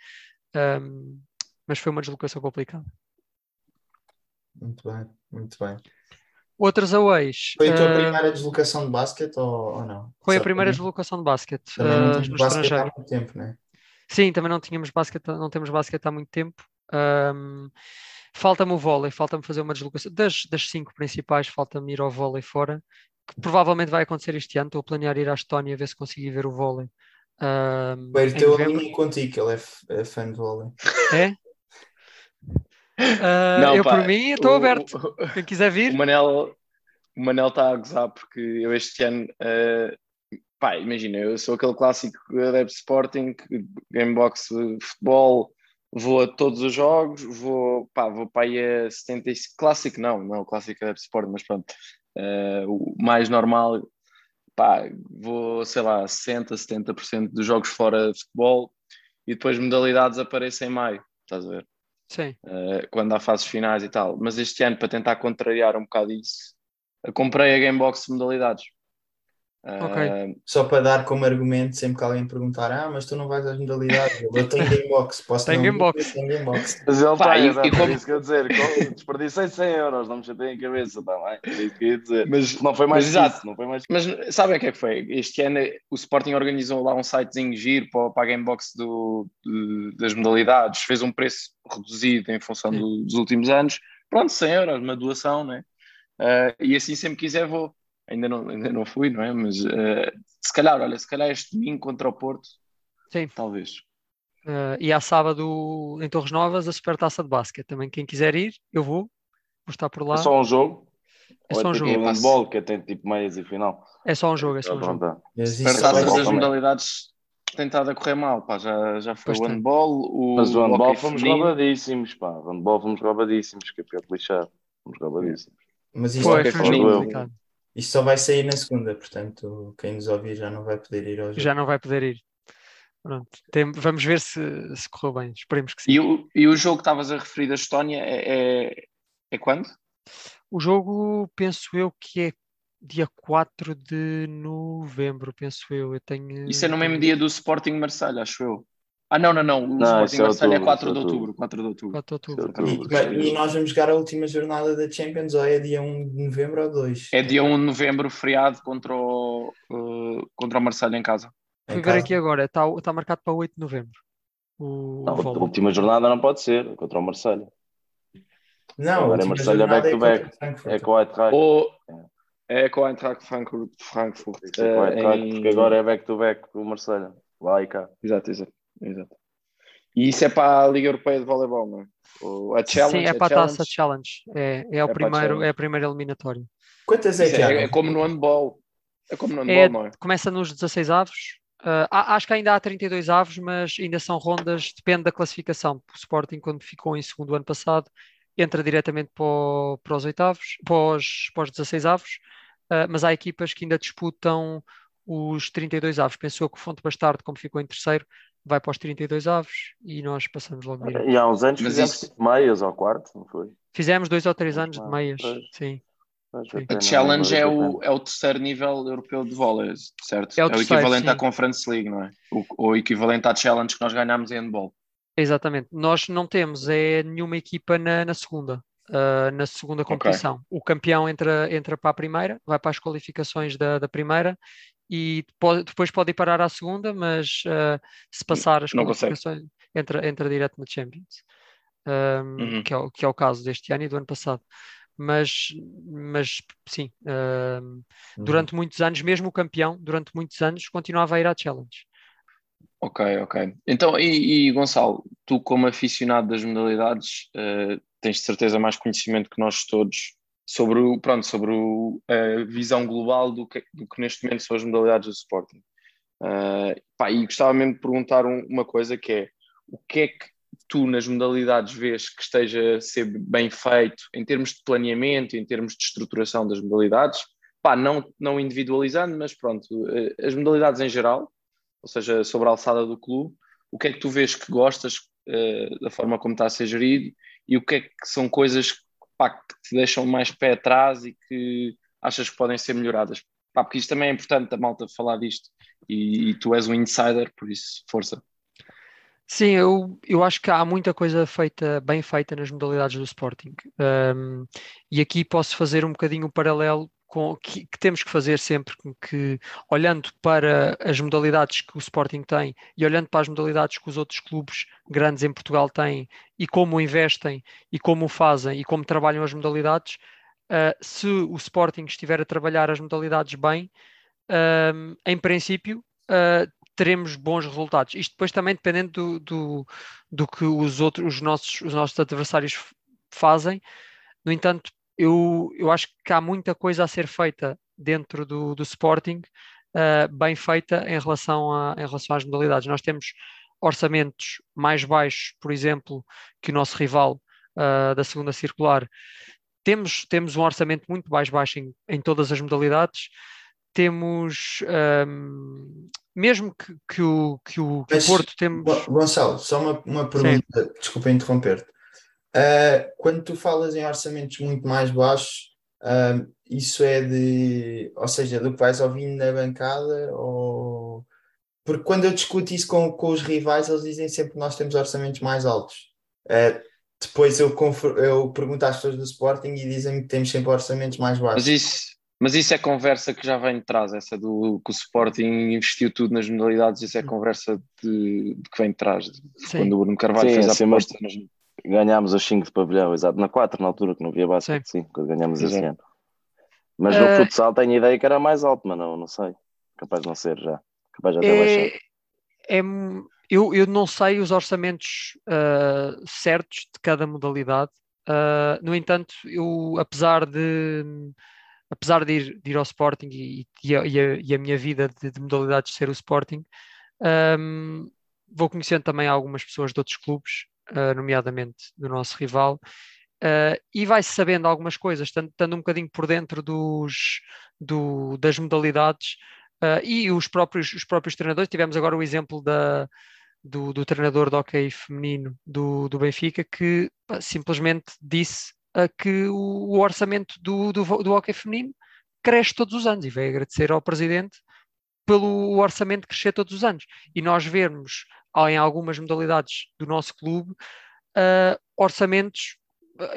Speaker 2: um, mas foi uma deslocação complicada.
Speaker 1: Muito bem, muito bem.
Speaker 2: Outros aways.
Speaker 1: Foi a tua uh, primeira deslocação de basquete ou, ou não?
Speaker 2: Foi a primeira deslocação de basquete.
Speaker 1: Também não uh, no basquete há muito tempo, não é?
Speaker 2: Sim, também não tínhamos basquete, não temos basquete há muito tempo. Um, falta-me o vôlei, falta-me fazer uma deslocação. Das, das cinco principais, falta-me ir ao vôlei fora, que provavelmente vai acontecer este ano. Estou a planear ir à Estónia ver se consegui ver o vôlei. Um,
Speaker 1: o teu alinho contigo, que ele é, é fã de vôlei.
Speaker 2: É? Uh, não, eu, pá, por mim, estou aberto. O, Quem quiser vir.
Speaker 3: O Manel, o Manel está a gozar porque eu este ano. Uh, pá, imagina, eu sou aquele clássico adepto Sporting, Gamebox futebol, vou a todos os jogos, vou, pá, vou para aí a 75. Clássico não, não, clássico adepto Sporting, mas pronto. Uh, o mais normal, pá, vou, sei lá, 60, 70% dos jogos fora de futebol e depois modalidades aparecem em maio, estás a ver?
Speaker 2: Sim.
Speaker 3: Uh, quando há fases finais e tal. Mas este ano, para tentar contrariar um bocado isso, comprei a Gamebox de modalidades.
Speaker 1: Okay. Uh, Só para dar como argumento, sempre que alguém perguntar, ah, mas tu não vais às modalidades, eu tenho Gamebox, posso
Speaker 2: tem Gamebox. Tem
Speaker 1: Gamebox. (laughs)
Speaker 4: Mas ele Pá, tem, e, e como... isso que eu dizer, desperdicei 100 euros, não me chatei em cabeça, tá bem? É isso que eu ia dizer. Mas não foi mais exato, isso, não foi mais
Speaker 3: Mas sabem o que é que foi? Este ano o Sporting organizou lá um sitezinho giro para, para a Gamebox do, de, das modalidades, fez um preço reduzido em função do, dos últimos anos, pronto, 100 euros, uma doação, né? Uh, e assim sempre quiser vou ainda não, ainda não fui, não é? Mas uh, se calhar, olha, se calhar este domingo contra o Porto,
Speaker 2: Sim.
Speaker 3: talvez.
Speaker 2: Uh, e há sábado em Torres Novas a Supertaça de Basquete. Também quem quiser ir, eu vou. Vou estar por lá. É
Speaker 4: só um jogo?
Speaker 2: É só um jogo.
Speaker 4: É handball, que tem tipo meias e final.
Speaker 2: É só um jogo, é só um jogo.
Speaker 3: Supertaças das modalidades tem estado a correr mal, pá. Já, já foi o handball, o
Speaker 4: Mas o handball fomos feminino. roubadíssimos, pá. O handball fomos roubadíssimos, que é pior que lixar. Fomos roubadíssimos.
Speaker 1: Mas isto foi, é foi um isto só vai sair na segunda, portanto, quem nos ouvir já não vai poder ir hoje.
Speaker 2: Já não vai poder ir. Pronto, tem, vamos ver se, se correu bem, esperemos que sim.
Speaker 3: E o, e o jogo que estavas a referir da Estónia é, é, é quando?
Speaker 2: O jogo, penso eu que é dia 4 de novembro, penso eu. eu tenho...
Speaker 3: Isso é no mesmo dia do Sporting Marselha, acho eu. Ah, não, não, não. O não, Sporting é Marseille é 4 de outubro. 4 de outubro. 4 de outubro.
Speaker 1: E, e, nós vamos jogar a última jornada da Champions ou é dia 1 de novembro ou 2?
Speaker 3: É dia 1 de novembro, feriado contra o, uh, contra o Marseille em casa.
Speaker 2: Fui ver aqui agora, está tá marcado para 8 de novembro.
Speaker 4: O, não, a última jornada não pode ser contra o Marseille.
Speaker 1: Não, agora
Speaker 4: é Marseille back to back. É com o Eintracht.
Speaker 3: Ou... É com o Eintracht Frankfurt. Frankfurt.
Speaker 4: É, com Eintracht, porque agora é back to back com o. Lá e cá.
Speaker 3: Exato, exato. Exato. E isso é para a Liga Europeia de Voleibol, não é? a challenge,
Speaker 2: Sim, é para a taça Challenge. É, é, o é primeiro, é a primeira eliminatória.
Speaker 1: Quantas é que
Speaker 3: é, é como no handball. É como no handball, é, não é?
Speaker 2: Começa nos 16 avos. Uh, acho que ainda há 32 avos, mas ainda são rondas, depende da classificação. O Sporting, quando ficou em segundo ano passado, entra diretamente para, o, para os oitavos, para os, para os 16 avos. uh, mas há equipas que ainda disputam os 32 avos. Pensou que o Fonte Bastardo, como ficou em terceiro, vai para os 32 avos e nós passamos logo direto.
Speaker 4: E há uns anos mas fizemos isso... meias ao quarto, não foi?
Speaker 2: Fizemos dois ou três anos de meias, sim.
Speaker 3: A Challenge é o, é o terceiro nível europeu de vôlei, certo? É o, terceiro, é o equivalente sim. à Conference League, não é? O, o equivalente à Challenge que nós ganhámos em handball.
Speaker 2: Exatamente. Nós não temos é nenhuma equipa na, na segunda. Uh, na segunda competição. Okay. O campeão entra, entra para a primeira, vai para as qualificações da, da primeira e pode, depois pode ir parar à segunda, mas uh, se passar as não qualificações, entra, entra direto na Champions, um, uhum. que, é, que é o caso deste ano e do ano passado. Mas, mas sim, uh, uhum. durante muitos anos, mesmo o campeão, durante muitos anos, continuava a ir à Challenge.
Speaker 3: Ok, ok. Então, e, e Gonçalo, tu como aficionado das modalidades, uh, tens de certeza mais conhecimento que nós todos sobre, o, pronto, sobre o, a visão global do que, do que neste momento são as modalidades do Sporting. Uh, pá, e gostava mesmo de perguntar um, uma coisa que é o que é que tu nas modalidades vês que esteja a ser bem feito em termos de planeamento, em termos de estruturação das modalidades, pá, não, não individualizando, mas pronto, uh, as modalidades em geral, ou seja, sobre a alçada do clube, o que é que tu vês que gostas uh, da forma como está a ser gerido e o que é que são coisas pá, que te deixam mais pé atrás e que achas que podem ser melhoradas? Pá, porque isto também é importante a malta falar disto e, e tu és um insider, por isso, força.
Speaker 2: Sim, eu, eu acho que há muita coisa feita, bem feita nas modalidades do Sporting. Um, e aqui posso fazer um bocadinho o paralelo com, que, que, temos que fazer sempre que, olhando para as modalidades que o Sporting tem e olhando para as modalidades que os outros clubes grandes em Portugal têm e como investem e como fazem e como trabalham as modalidades, uh, se o Sporting estiver a trabalhar as modalidades bem, uh, em princípio, uh, teremos bons resultados. Isto depois também dependendo do, do, do que os outros, os nossos, os nossos adversários fazem. No entanto, eu, eu acho que há muita coisa a ser feita dentro do, do Sporting, uh, bem feita em relação, a, em relação às modalidades. Nós temos orçamentos mais baixos, por exemplo, que o nosso rival uh, da segunda circular. Temos, temos um orçamento muito mais baixo em, em todas as modalidades. Temos, um, mesmo que, que, o, que, o, que Mas, o Porto temos.
Speaker 1: Gonçalo, só uma, uma pergunta, Sim. desculpa interromper-te. Uh, quando tu falas em orçamentos muito mais baixos, uh, isso é de, ou seja, do que vais ouvindo na bancada ou porque quando eu discuto isso com, com os rivais, eles dizem sempre que nós temos orçamentos mais altos. Uh, depois eu, eu pergunto às pessoas do Sporting e dizem que temos sempre orçamentos mais baixos.
Speaker 3: Mas isso, mas isso é conversa que já vem de trás, essa do que o Sporting investiu tudo nas modalidades, isso é conversa de, de que vem de trás. De, quando o Bruno Carvalho Sim, fez a aposta nas
Speaker 4: Ganhámos as 5 de pavilhão, exato. Na 4, na altura, que não havia basquete, sim, quando ganhámos esse ano. Mas no uh, futsal tenho ideia que era mais alto, mas não, não sei. Capaz de não ser já. Capaz de até
Speaker 2: é, é, eu, eu não sei os orçamentos uh, certos de cada modalidade. Uh, no entanto, eu, apesar de apesar de ir, de ir ao Sporting e, e, a, e, a, minha vida de, de modalidades ser o Sporting, um, vou conhecendo também algumas pessoas de outros clubes uh, nomeadamente do nosso rival, uh, e vai-se sabendo algumas coisas, estando, um bocadinho por dentro dos, do, das modalidades uh, e os próprios, os próprios treinadores. Tivemos agora o exemplo da, do, do treinador de hockey feminino do, do Benfica, que simplesmente disse que o, o, orçamento do, do, do hockey feminino cresce todos os anos e veio agradecer ao presidente pelo orçamento crescer todos os anos. E nós vermos em algumas modalidades do nosso clube uh, orçamentos.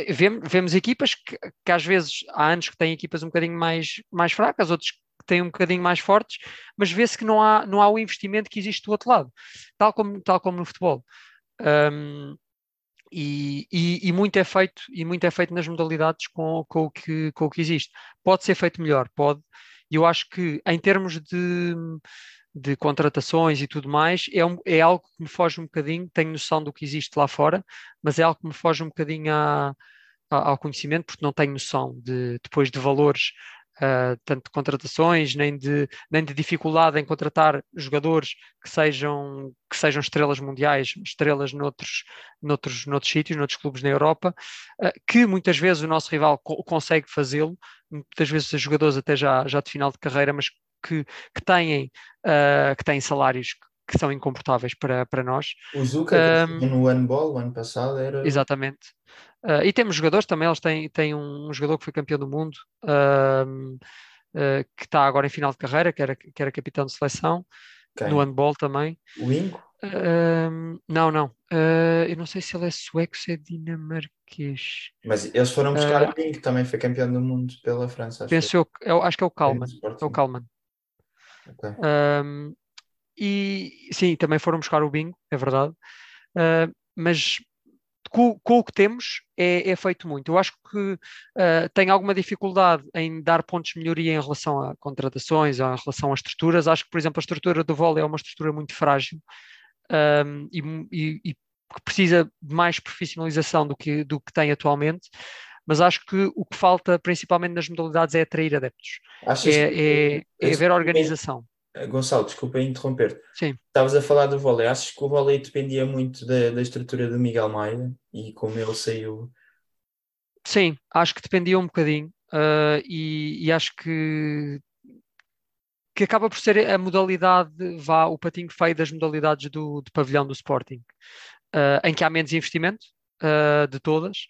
Speaker 2: Vemos, vemos equipas que, que, às vezes há anos que têm equipas um bocadinho mais, mais fracas, outros que têm um bocadinho mais fortes, mas vê-se que não há, não há o investimento que existe do outro lado, tal como, tal como no futebol. Um, e, e, e, muito é feito e muito é feito nas modalidades com, com, o que, com o que existe. Pode ser feito melhor, pode, e eu acho que em termos de, de contratações e tudo mais, é, um, é algo que me foge um bocadinho, tenho noção do que existe lá fora, mas é algo que me foge um bocadinho a, a, ao conhecimento, porque não tenho noção de, depois de valores uh, tanto de contratações, nem de, nem de dificuldade em contratar jogadores que sejam, que sejam estrelas mundiais, estrelas noutros, noutros, noutros sítios, noutros clubes na Europa, uh, que muitas vezes o nosso rival co consegue fazê-lo, muitas vezes os jogadores até já, já de final de carreira, mas que, que, têm, uh, que têm salários que são incomportáveis para, para nós.
Speaker 1: O Zuka um, no handball o ano passado era.
Speaker 2: Exatamente. Uh, e temos jogadores também, eles têm, têm um, um jogador que foi campeão do mundo, uh, uh, que está agora em final de carreira, que era, que era capitão de seleção, Quem? no handball também.
Speaker 1: O Ingo?
Speaker 2: não, não. eu não sei se ele é sueco ou se é dinamarquês.
Speaker 1: Mas eles foram buscar o Ingo, que também foi campeão do mundo pela França.
Speaker 2: Acho, penso que... eu, acho que é o Kalman. É o Kalman. Okay. Um, e sim, também foram buscar o bingo, é verdade. Uh, mas com, com, o que temos é, é, feito muito. Eu acho que uh, tem alguma dificuldade em dar pontos de melhoria em relação a contratações, em relação a estruturas. Acho que, por exemplo, a estrutura do vôlei é uma estrutura muito frágil um, e, e, e, que precisa de mais profissionalização do que, do que tem atualmente. Mas acho que o que falta, principalmente nas modalidades, é atrair adeptos. Achas é, é, é haver organização.
Speaker 1: Eh, Gonçalo, desculpa interromper.
Speaker 2: Sim.
Speaker 1: Estavas a falar do vôlei. Achas que o vôlei dependia muito da, da estrutura do Miguel Maia e como ele saiu?
Speaker 2: Sim, acho que dependia um bocadinho uh, e, e, acho que, que acaba por ser a modalidade, vá, o patinho feio das modalidades do, do pavilhão do Sporting, uh, em que há menos investimento uh, de todas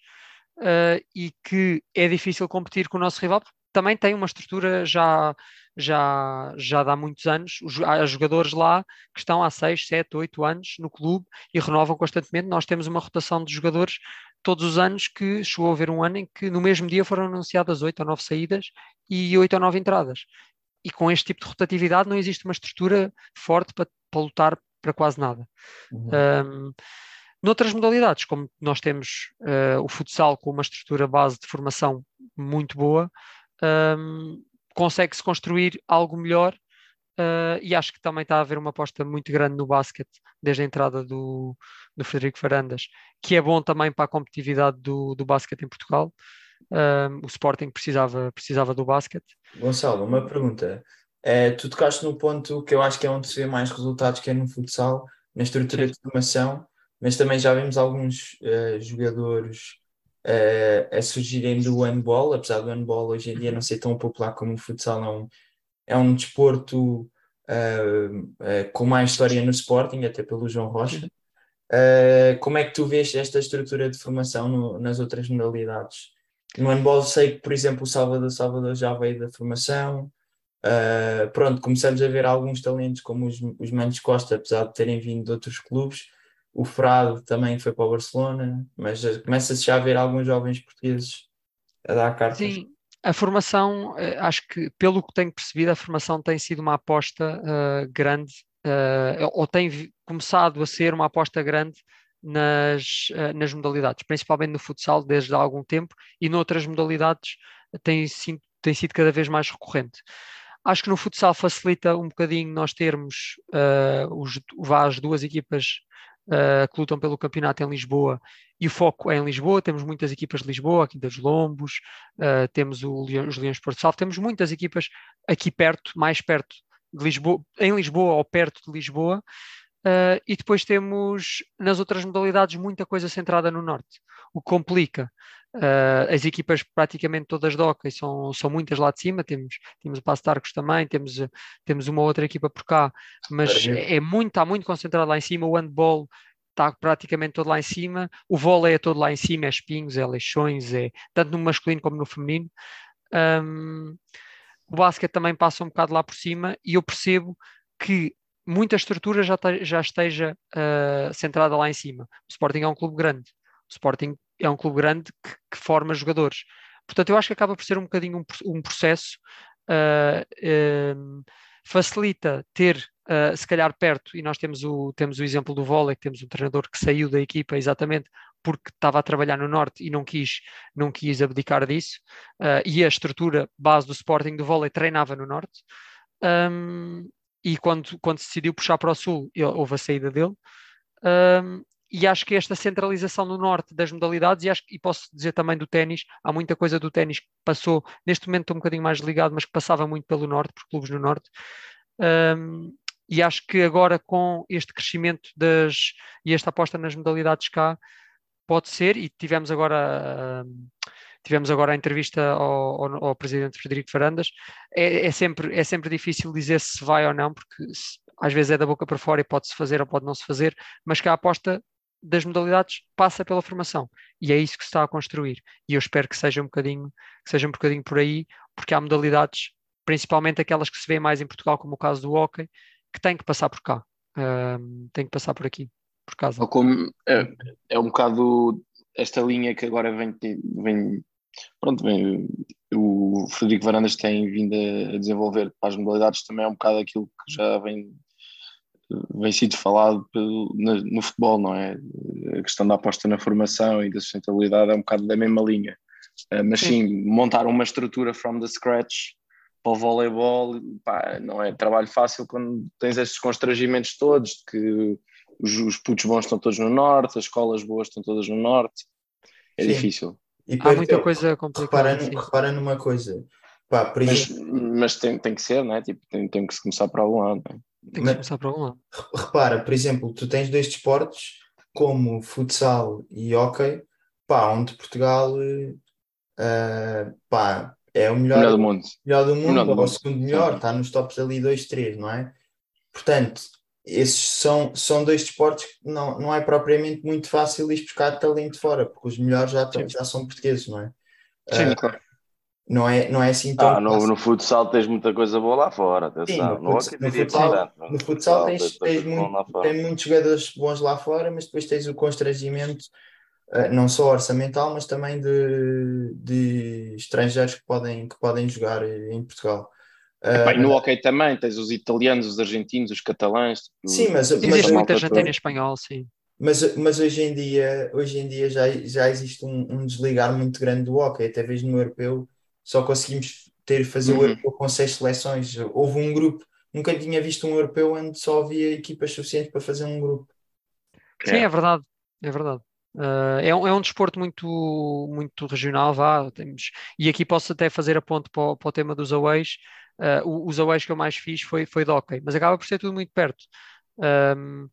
Speaker 2: e que é difícil competir com o nosso rival, também tem uma estrutura já já, já há muitos anos. Há jogadores lá que estão há 6, 7, 8 anos no clube e renovam constantemente. Nós temos uma rotação de jogadores todos os anos que chegou a haver um ano em que no mesmo dia foram anunciadas 8 ou 9 saídas e 8 ou 9 entradas. E com este tipo de rotatividade não existe uma estrutura forte para, para lutar para quase nada. Uhum. Um, Noutras modalidades, como nós temos uh, o futsal com uma estrutura base de formação muito boa, um, consegue-se construir algo melhor uh, e acho que também está a haver uma aposta muito grande no basquete desde a entrada do, do Frederico Farandas, que é bom também para a competitividade do, do basquete em Portugal. Uh, o Sporting precisava, precisava do basquete.
Speaker 1: Gonçalo, uma pergunta. É, tu tocaste no ponto que eu acho que é onde se vê mais resultados, que é no futsal, na estrutura Sim. de formação, mas também já vimos alguns uh, jogadores uh, a surgirem do handball, apesar do handball hoje em dia não ser tão popular como o futsal, é um, é um desporto uh, uh, com mais história no Sporting, até pelo João Rocha. como é que tu vês esta estrutura de formação no, nas outras modalidades? No handball sei que, por exemplo, o Salvador Salvador já veio da formação. pronto, começamos a ver alguns talentos como os, os Manos Costa, apesar de terem vindo de outros clubes, o Frado também foi para o Barcelona, mas começa-se já a ver alguns jovens portugueses a dar cartas.
Speaker 2: Sim, a formação, eh, acho que pelo que tenho percebido, a formação tem sido uma aposta uh, grande, uh, ou tem começado a ser uma aposta grande nas, uh, nas modalidades, principalmente no futsal desde há algum tempo e noutras modalidades tem sido, tem sido cada vez mais recorrente. Acho que no futsal facilita um bocadinho nós termos os, as duas equipas uh, que lutam pelo campeonato em Lisboa e o foco é em Lisboa. Temos muitas equipas de Lisboa, aqui dos Lombos, uh, temos Leão, os Leões Porto Salvo, temos muitas equipas aqui perto, mais perto de Lisboa, em Lisboa ou perto de Lisboa. Uh, e depois temos nas outras modalidades muita coisa centrada no norte, o que complica. Uh, as equipas praticamente todas de hockey são, são muitas lá de cima, temos, temos o Passo de Arcos também, temos, temos uma outra equipa por cá, mas é, é muito, está muito concentrado lá em cima, o handball está praticamente todo lá em cima, o vôlei é todo lá em cima, é espinhos, é leixões, é tanto no masculino como no feminino. Um, o basquete também passa um bocado lá por cima e eu percebo que muita estrutura já, te, já esteja uh, centrada lá em cima. O Sporting é um clube grande. O Sporting é um clube grande que, que, forma jogadores. Portanto, eu acho que acaba por ser um bocadinho um, um processo, uh, uh, facilita ter, uh, se calhar, perto, e nós temos o, temos o exemplo do vôlei, que temos um treinador que saiu da equipa exatamente porque estava a trabalhar no Norte e não quis, não quis abdicar disso, e a estrutura base do Sporting do vôlei treinava no Norte. Um, e quando, quando se decidiu puxar para o Sul, houve a saída dele. Um, e acho que esta centralização no norte das modalidades, e, acho, e posso dizer também do ténis, há muita coisa do ténis que passou, neste momento estou um bocadinho mais ligado, mas que passava muito pelo norte, por clubes no norte. Um, e acho que agora com este crescimento das, e esta aposta nas modalidades cá, pode ser, e tivemos agora. Uh, tivemos agora a entrevista ao, ao, ao presidente Frederico Farandas, é, é, sempre, é sempre difícil dizer se vai ou não, porque se, às vezes é da boca para fora e pode-se fazer ou pode não se fazer, mas que a aposta das modalidades passa pela formação. E é isso que se está a construir. E eu espero que seja um bocadinho que seja um bocadinho por aí porque há modalidades principalmente aquelas que se vê mais em Portugal como o caso do hockey que têm que passar por cá. Um, têm que passar por aqui por casa.
Speaker 3: Como é, é um bocado esta linha que agora vem, vem pronto, bem, o Frederico Varandas tem vindo a desenvolver para as modalidades também é um bocado aquilo que já vem, vem sido falado pelo, no, no, futebol, não é? A questão da aposta na formação e da sustentabilidade é um bocado da mesma linha. Uh, mas sim, sim, montar uma estrutura from the scratch para o voleibol pá, não é trabalho fácil quando tens estes constrangimentos todos, de que os, os putos bons estão todos no norte, as escolas boas estão todas no norte. É sim. difícil.
Speaker 2: E Há muita coisa complicada.
Speaker 1: Repara, repara numa coisa. Pá,
Speaker 3: mas, mas tem, tem que ser, não é? Tipo, tem, tem que se começar para algum lado.
Speaker 2: É? Tem que mas, começar para algum lado.
Speaker 1: Repara, por exemplo, tu tens dois desportos como futsal e hockey, pá, onde Portugal uh, pá, é o melhor,
Speaker 3: melhor do mundo,
Speaker 1: melhor do mundo, melhor do ou o segundo melhor, está nos tops ali 2, 3, não é? Portanto, esses são, são dois desportos que não, não é propriamente muito fácil ir buscar talento fora, porque os melhores já, já são portugueses, não é?
Speaker 3: Sim, uh, claro.
Speaker 1: Não é, não é assim tão.
Speaker 4: Ah, no, no, futsal tens muita coisa boa lá fora.
Speaker 1: Sim, no, no, futsal, no, futsal, no futsal tens, tens, muito, tens muitos jogadores bons lá fora, mas depois tens o constrangimento, uh, não só orçamental, mas também de, de estrangeiros que podem, que podem jogar em Portugal.
Speaker 3: Epá, e no ah, hockey também, tens os italianos, os argentinos, os catalães.
Speaker 1: Tipo, sim, mas,
Speaker 2: mas existe muita Argentina em espanhol, sim.
Speaker 1: Mas, mas hoje em dia, hoje em dia já, já existe um, um desligar muito grande do hockey, até mesmo no europeu só conseguimos ter fazer uhum. o europeu com seis seleções. Houve um grupo, nunca tinha visto um europeu onde só havia equipas suficientes para fazer um grupo.
Speaker 2: Sim, é, é verdade, é verdade. Uh, é, um, é um desporto muito, muito regional, vá, temos, e aqui posso até fazer a ponte para o, para o tema dos aways, Uh, os aways que eu mais fiz foi, foi de hockey, mas acaba por ser tudo muito perto. Um,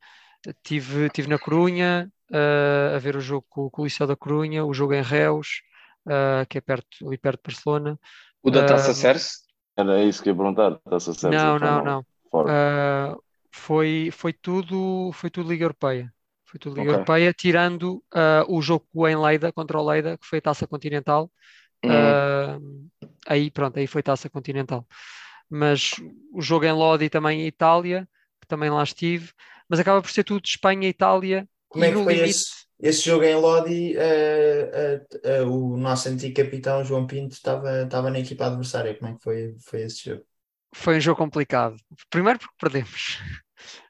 Speaker 2: tive, tive na Corunha uh, a ver o jogo com, com, o Liceu da Corunha, o jogo em Reus, uh, que é perto, ali perto de Barcelona.
Speaker 3: O da Taça Cerce?
Speaker 4: Era isso que ia perguntar, Taça Cerce.
Speaker 2: Não, não, não. Uh, foi, foi, tudo, foi tudo Liga Europeia. Foi tudo Liga okay. Europeia, tirando uh, o jogo em Leida, contra o Leida, que foi a Taça Continental, Uhum. Uh, aí pronto, aí foi taça continental. Mas o jogo em Lodi também em Itália, que também lá estive, mas acaba por ser tudo Espanha, Itália.
Speaker 1: Como é que foi limite... esse, esse jogo em Lodi? Uh, uh, o nosso antigo capitão João Pinto estava, na equipa adversária. Como é que foi, foi esse jogo?
Speaker 2: Foi um jogo complicado. Primeiro porque perdemos.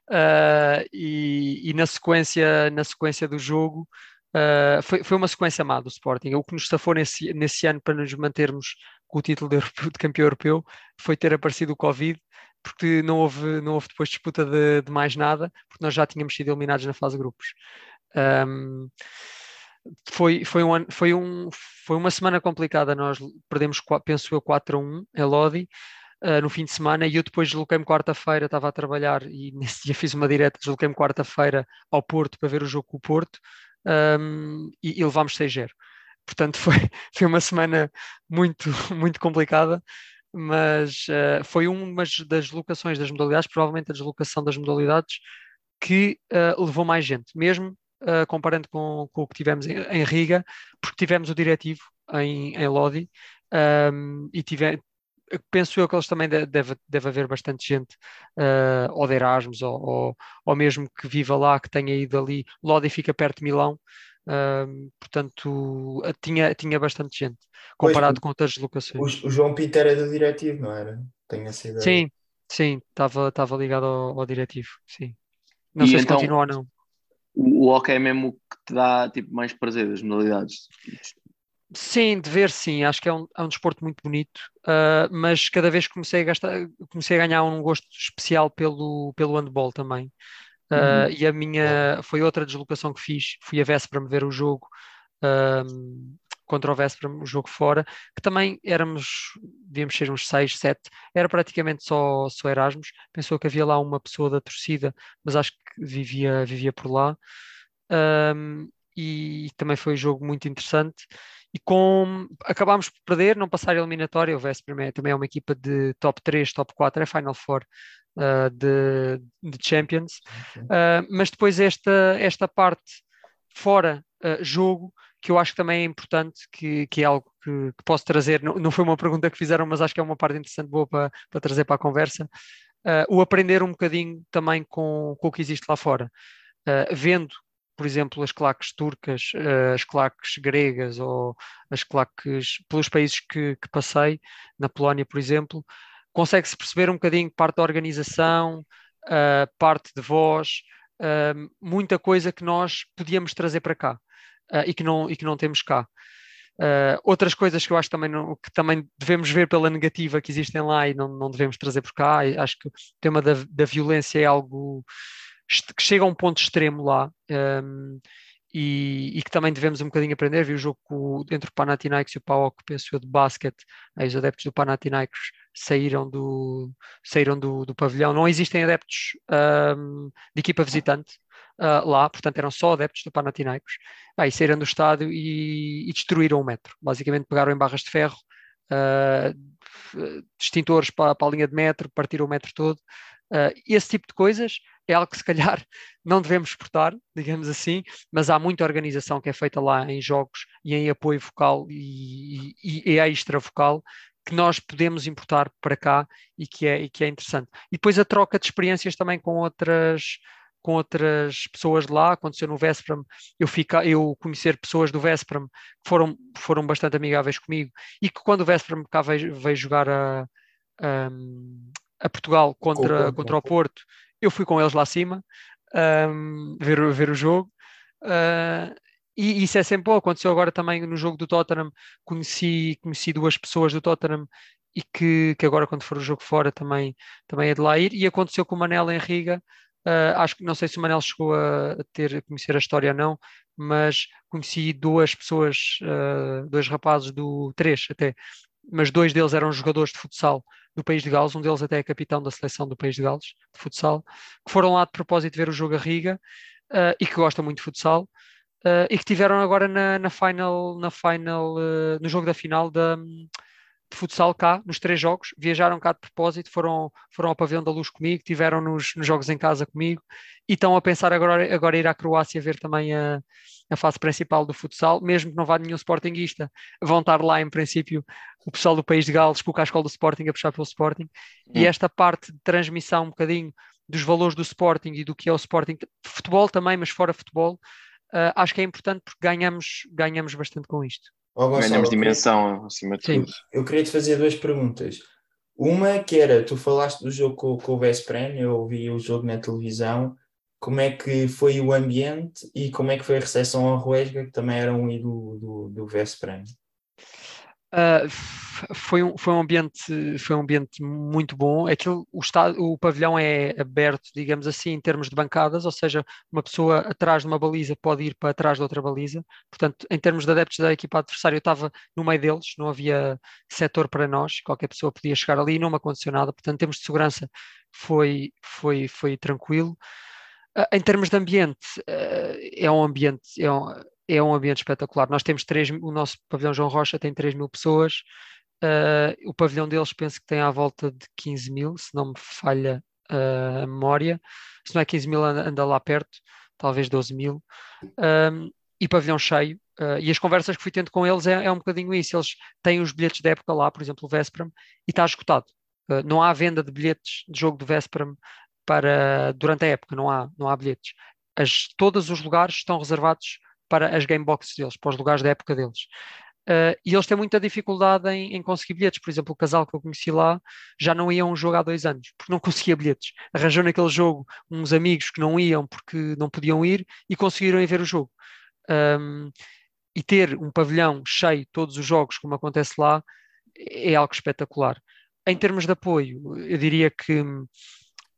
Speaker 2: Uh, (laughs) e, e, na sequência na sequência do jogo Uh, foi, foi uma sequência má do Sporting. O que nos safou nesse, nesse ano para nos mantermos com o título de, de campeão europeu foi ter aparecido o Covid, porque não houve, não houve depois disputa de, de mais nada, porque nós já tínhamos sido eliminados na fase de grupos. Um, foi, foi, um, foi, um, foi uma semana complicada. Nós perdemos, penso eu, 4 a 1 em Lodi. Uh, no fim de semana e eu depois desloquei-me quarta-feira, estava a trabalhar e (laughs) nesse dia fiz uma direta, desloquei-me quarta-feira ao Porto para ver o jogo com o Porto, um, e, e levámos 6-0. Portanto, (laughs) foi, foi uma semana muito, muito complicada, mas uh, foi uma das locações das modalidades, provavelmente a deslocação das modalidades, que uh, levou mais gente, mesmo uh, comparando com, com, o que tivemos em, em, Riga, porque tivemos o diretivo em, em Lodi um, e tive, penso eu que eles também deve, deve haver bastante gente, uh, ou de Erasmus, ou, ou, ou, mesmo que viva lá, que tenha ido ali. Lodi fica perto de Milão, uh, portanto, tinha, tinha bastante gente, comparado pois, com outras locações.
Speaker 1: O, o, João Pinto era do diretivo, não era? Tenho essa ideia.
Speaker 2: Sim, sim, estava ligado ao, ao, diretivo, sim. Não e sei então, se continua ou não.
Speaker 3: O hockey é mesmo que te dá tipo, mais prazer das modalidades.
Speaker 2: Sim, de ver sim, acho que é um, é um desporto muito bonito, uh, mas cada vez comecei a, gastar, comecei a ganhar um gosto especial pelo, pelo handball também. Uh, e a minha foi outra deslocação que fiz. Fui a Véspera me ver o jogo um, contra o Véspera, o jogo fora, que também éramos, devíamos ser uns 6, 7, era praticamente só, só Erasmus. Pensou que havia lá uma pessoa da torcida, mas acho que vivia, vivia por lá. Um, e também foi um jogo muito interessante. E com acabámos por perder, não passar a eliminatória. O Véspera também é uma equipa de top 3, top 4, é Final Four uh, de, de, Champions. Uh, mas depois esta, esta parte fora uh, jogo, que eu acho que também é importante, que, que é algo que, que, posso trazer, não, não foi uma pergunta que fizeram, mas acho que é uma parte interessante, boa para, para trazer para a conversa, o aprender um bocadinho também com, com o que existe lá fora. vendo por exemplo, as claques turcas, as claques gregas ou as claques pelos países que, que passei, na Polónia, por exemplo, consegue-se perceber um bocadinho parte da organização, uh, parte de voz, uh, muita coisa que nós podíamos trazer para cá uh, e, que não, e que não temos cá. outras coisas que eu acho também não, que também devemos ver pela negativa que existem lá e não, não devemos trazer por cá. acho que o tema da, da violência é algo que chega a um ponto extremo lá. Um, e, e, que também devemos um bocadinho aprender. Vi o jogo entre o Panathinaikos e o PAOK, penso eu, de basquete. Aí os adeptos do Panathinaikos saíram do, saíram do, do pavilhão. Não existem adeptos um, de equipa visitante uh, lá, portanto eram só adeptos do Panathinaikos. Aí saíram do estádio e, e, destruíram o metro. Basicamente pegaram em barras de ferro, uh, extintores para, para, a linha de metro, partiram o metro todo. Uh, esse tipo de coisas é algo que se calhar (laughs) não devemos exportar, digamos assim, mas há muita organização que é feita lá em jogos e em apoio vocal e, e, e extra vocal que nós podemos importar para cá e que, é, e que é interessante. E depois a troca de experiências também com outras com outras pessoas de lá, aconteceu no Vespram, eu, fica, eu conhecer pessoas do Vespram que foram, foram bastante amigáveis comigo e que quando o Vespram cá veio, veio jogar a, a, a Portugal contra, contra o Porto, eu fui com eles lá acima um, ver, ver o jogo. Uh, e isso é sempre bom. Aconteceu agora também no jogo do Tottenham. Conheci, conheci duas pessoas do Tottenham e que, que agora, quando for o jogo fora, também, também é de lá ir. E aconteceu com o Manel em Riga. Uh, acho que não sei se o Manel chegou a, ter a conhecer a história ou não, mas conheci duas pessoas, uh, dois rapazes do três até, mas dois deles eram jogadores de futsal do país de Gales, um deles até é capitão da seleção do país de Gales, de futsal, que foram lá de propósito ver o jogo a Riga uh, e que gostam muito de futsal. Uh, e que tiveram agora na, na final, na final uh, no jogo da final da, de futsal cá, nos três jogos, viajaram cá de propósito, foram, foram ao pavilhão da luz comigo, tiveram nos, nos jogos em casa comigo e estão a pensar agora, agora ir à Croácia ver também a, a fase principal do futsal, mesmo que não vá nenhum sportinguista, vão estar lá em princípio o pessoal do País de Gales com o cascol do Sporting a puxar pelo Sporting, hum. e esta parte de transmissão um bocadinho dos valores do Sporting e do que é o Sporting, futebol também, mas fora futebol, uh, acho que é importante porque ganhamos, ganhamos bastante com isto.
Speaker 3: Oh, Gonçalo, Ganhamos dimensão acima de tudo.
Speaker 1: Eu queria te fazer duas perguntas. Uma que era, tu falaste do jogo com, com o Vesprem, eu vi o jogo na televisão, como é que foi o ambiente e como é que foi a recepção ao Ruesga, que também era um ídolo do, do Vesprem?
Speaker 2: Uh, foi, um, foi, um ambiente, foi um ambiente muito bom. Aquilo, o, estado, o pavilhão é aberto, digamos assim, em termos de bancadas, ou seja, uma pessoa atrás de uma baliza pode ir para trás de outra baliza. Portanto, em termos de adeptos da equipa adversária, eu estava no meio deles, não havia setor para nós, qualquer pessoa podia chegar ali não me aconteceu nada. Portanto, em termos de segurança, foi, foi, foi tranquilo. Uh, em termos de ambiente, uh, é um ambiente. É um, é um ambiente espetacular. Nós temos três, o nosso pavilhão João Rocha tem 3 mil pessoas, uh, o pavilhão deles penso que tem à volta de 15 mil, se não me falha uh, a memória. Se não é 15 mil, anda, lá perto, talvez 12 mil. E pavilhão cheio. Uh, e as conversas que fui tendo com eles é, é, um bocadinho isso. Eles têm os bilhetes de época lá, por exemplo, o Vespram, e está esgotado. Não há venda de bilhetes de jogo do Vespram para durante a época, não há, não há bilhetes. As, todos os lugares estão reservados para as game boxes deles, para os lugares da época deles. Uh, e eles têm muita dificuldade em, em, conseguir bilhetes. Por exemplo, o casal que eu conheci lá já não ia a um jogo há dois anos, porque não conseguia bilhetes. Arranjou naquele jogo uns amigos que não iam porque não podiam ir e conseguiram ir ver o jogo. Um, e ter um pavilhão cheio, todos os jogos, como acontece lá, é algo espetacular. Em termos de apoio, eu diria que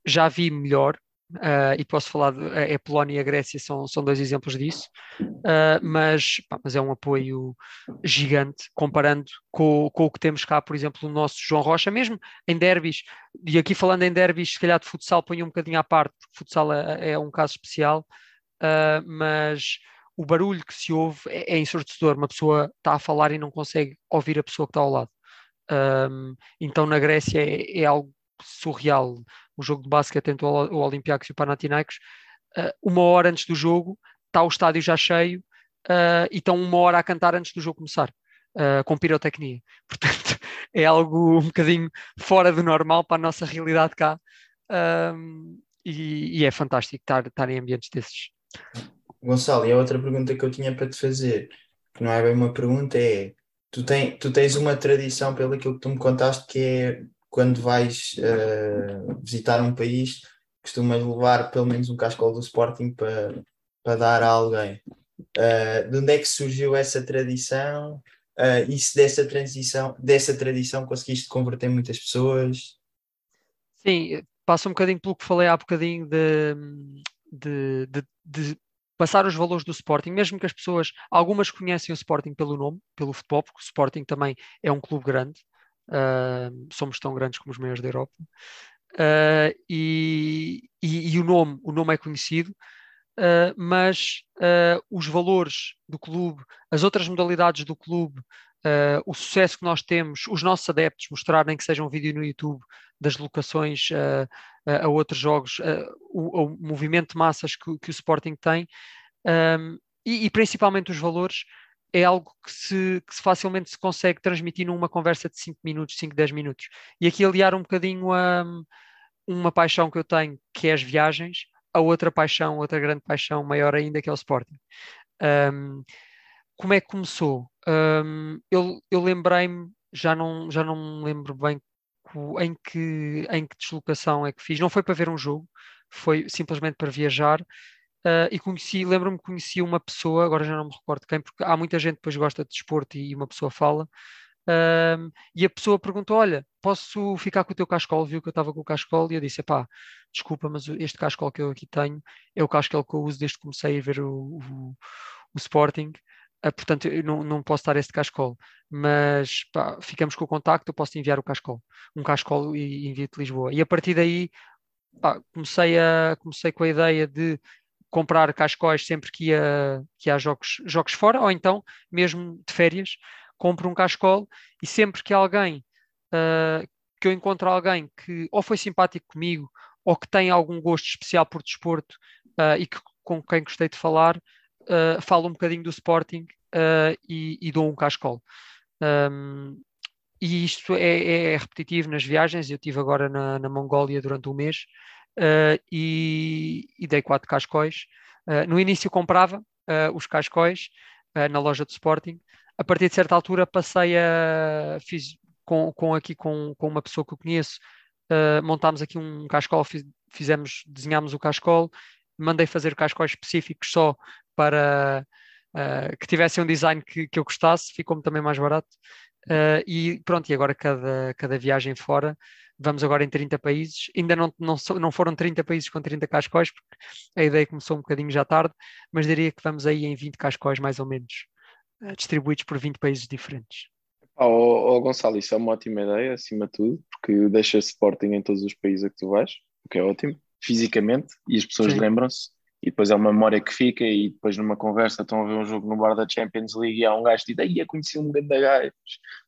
Speaker 2: já vi melhor, Uh, e posso falar, de, a Polónia e a Grécia são, são dois exemplos disso, uh, mas, pá, mas é um apoio gigante comparando com, com o que temos cá, por exemplo, o nosso João Rocha, mesmo em derbys, e aqui falando em derbys, se calhar de futsal ponho um bocadinho à parte, porque futsal é, é um caso especial, uh, mas o barulho que se ouve é, é ensurdecedor, uma pessoa está a falar e não consegue ouvir a pessoa que está ao lado. Um, então na Grécia é, é algo surreal o jogo de basquete entre o Olympiacos e o Panathinaikos, uh, uma hora antes do jogo, está o estádio já cheio uh, e estão uma hora a cantar antes do jogo começar, uh, com pirotecnia. (laughs) Portanto, é algo um bocadinho fora do normal para a nossa realidade cá. Um, e, e, é fantástico estar, estar em ambientes desses.
Speaker 1: Gonçalo, e a outra pergunta que eu tinha para te fazer, que não é bem uma pergunta, é tu, tem, tu tens uma tradição, pelo que tu me contaste, que é quando vais uh, visitar um país, costumas levar pelo menos um cascol do Sporting para, para dar a alguém. Uh, de onde é que surgiu essa tradição? Uh, e se dessa transição, dessa tradição conseguiste converter muitas pessoas?
Speaker 2: Sim, passa um bocadinho pelo que falei há bocadinho de, de, de, de passar os valores do Sporting, mesmo que as pessoas, algumas conhecem o Sporting pelo nome, pelo futebol, porque o Sporting também é um clube grande, Uh, somos tão grandes como os maiores da Europa. Uh, e, e, e, o nome, o nome é conhecido, uh, mas os valores do clube, as outras modalidades do clube, o sucesso que nós temos, os nossos adeptos mostrarem que seja um vídeo no YouTube das locações a outros jogos, o, o, movimento de massas que, que o Sporting tem, um, e, e principalmente os valores é algo que se, que facilmente se consegue transmitir numa conversa de 5 minutos, 5, 10 minutos. E aqui aliar um bocadinho a uma paixão que eu tenho, que é as viagens, a outra paixão, outra grande paixão maior ainda, que é o Sporting. Um, como é que começou? Um, eu, eu lembrei-me, já não, já não me lembro bem em que, em que deslocação é que fiz. Não foi para ver um jogo, foi simplesmente para viajar Uh, e conheci, lembro-me que conheci uma pessoa, agora já não me recordo quem, porque há muita gente que depois gosta de desporto e, uma pessoa fala, uh, e a pessoa perguntou: Olha, posso ficar com o teu cascol? Viu que eu estava com o cascol, e eu disse: Pá, desculpa, mas este cascol que eu aqui tenho é o cascol que eu uso desde que comecei a ver o, o, o Sporting. Uh, portanto, eu não, não posso dar este cascol, mas pá, ficamos com o contacto. Eu posso enviar o cascol, um cascol e envio-te Lisboa. E a partir daí pá, comecei, a, comecei com a ideia de comprar cascóis sempre que ia, que há jogos, jogos fora, ou então, mesmo de férias, compro um cascol e sempre que alguém, uh, que eu encontro alguém que ou foi simpático comigo, ou que tem algum gosto especial por desporto uh, e que, com quem gostei de falar, uh, falo um bocadinho do Sporting e, e, dou um cascol. Um, e isto é, é, repetitivo nas viagens. Eu estive agora na, na Mongólia durante um mês uh, e, e, dei quatro cascóis. Uh, no início comprava uh, os cascóis na loja de Sporting. A partir de certa altura passei a fiz com, com aqui com, com uma pessoa que eu conheço, montámos aqui um cascol, fiz, fizemos, desenhámos o cascol, mandei fazer cascóis específicos só para que tivessem um design que, que eu gostasse, ficou-me também mais barato. e pronto, e agora cada, cada viagem fora vamos agora em 30 países, ainda não, não, não foram 30 países com 30 cascóis, porque a ideia começou um bocadinho já tarde, mas diria que vamos aí em 20 cascóis mais ou menos, eh, distribuídos por 20 países diferentes.
Speaker 3: Oh, oh, Gonçalo, isso é uma ótima ideia, acima de tudo, porque deixa Sporting em todos os países a que tu vais, o que é ótimo, fisicamente, e as pessoas lembram-se e depois é uma memória que fica e depois numa conversa estão a ver um jogo no bar da Champions League e há um gajo que diz, aí conheci um grande gajo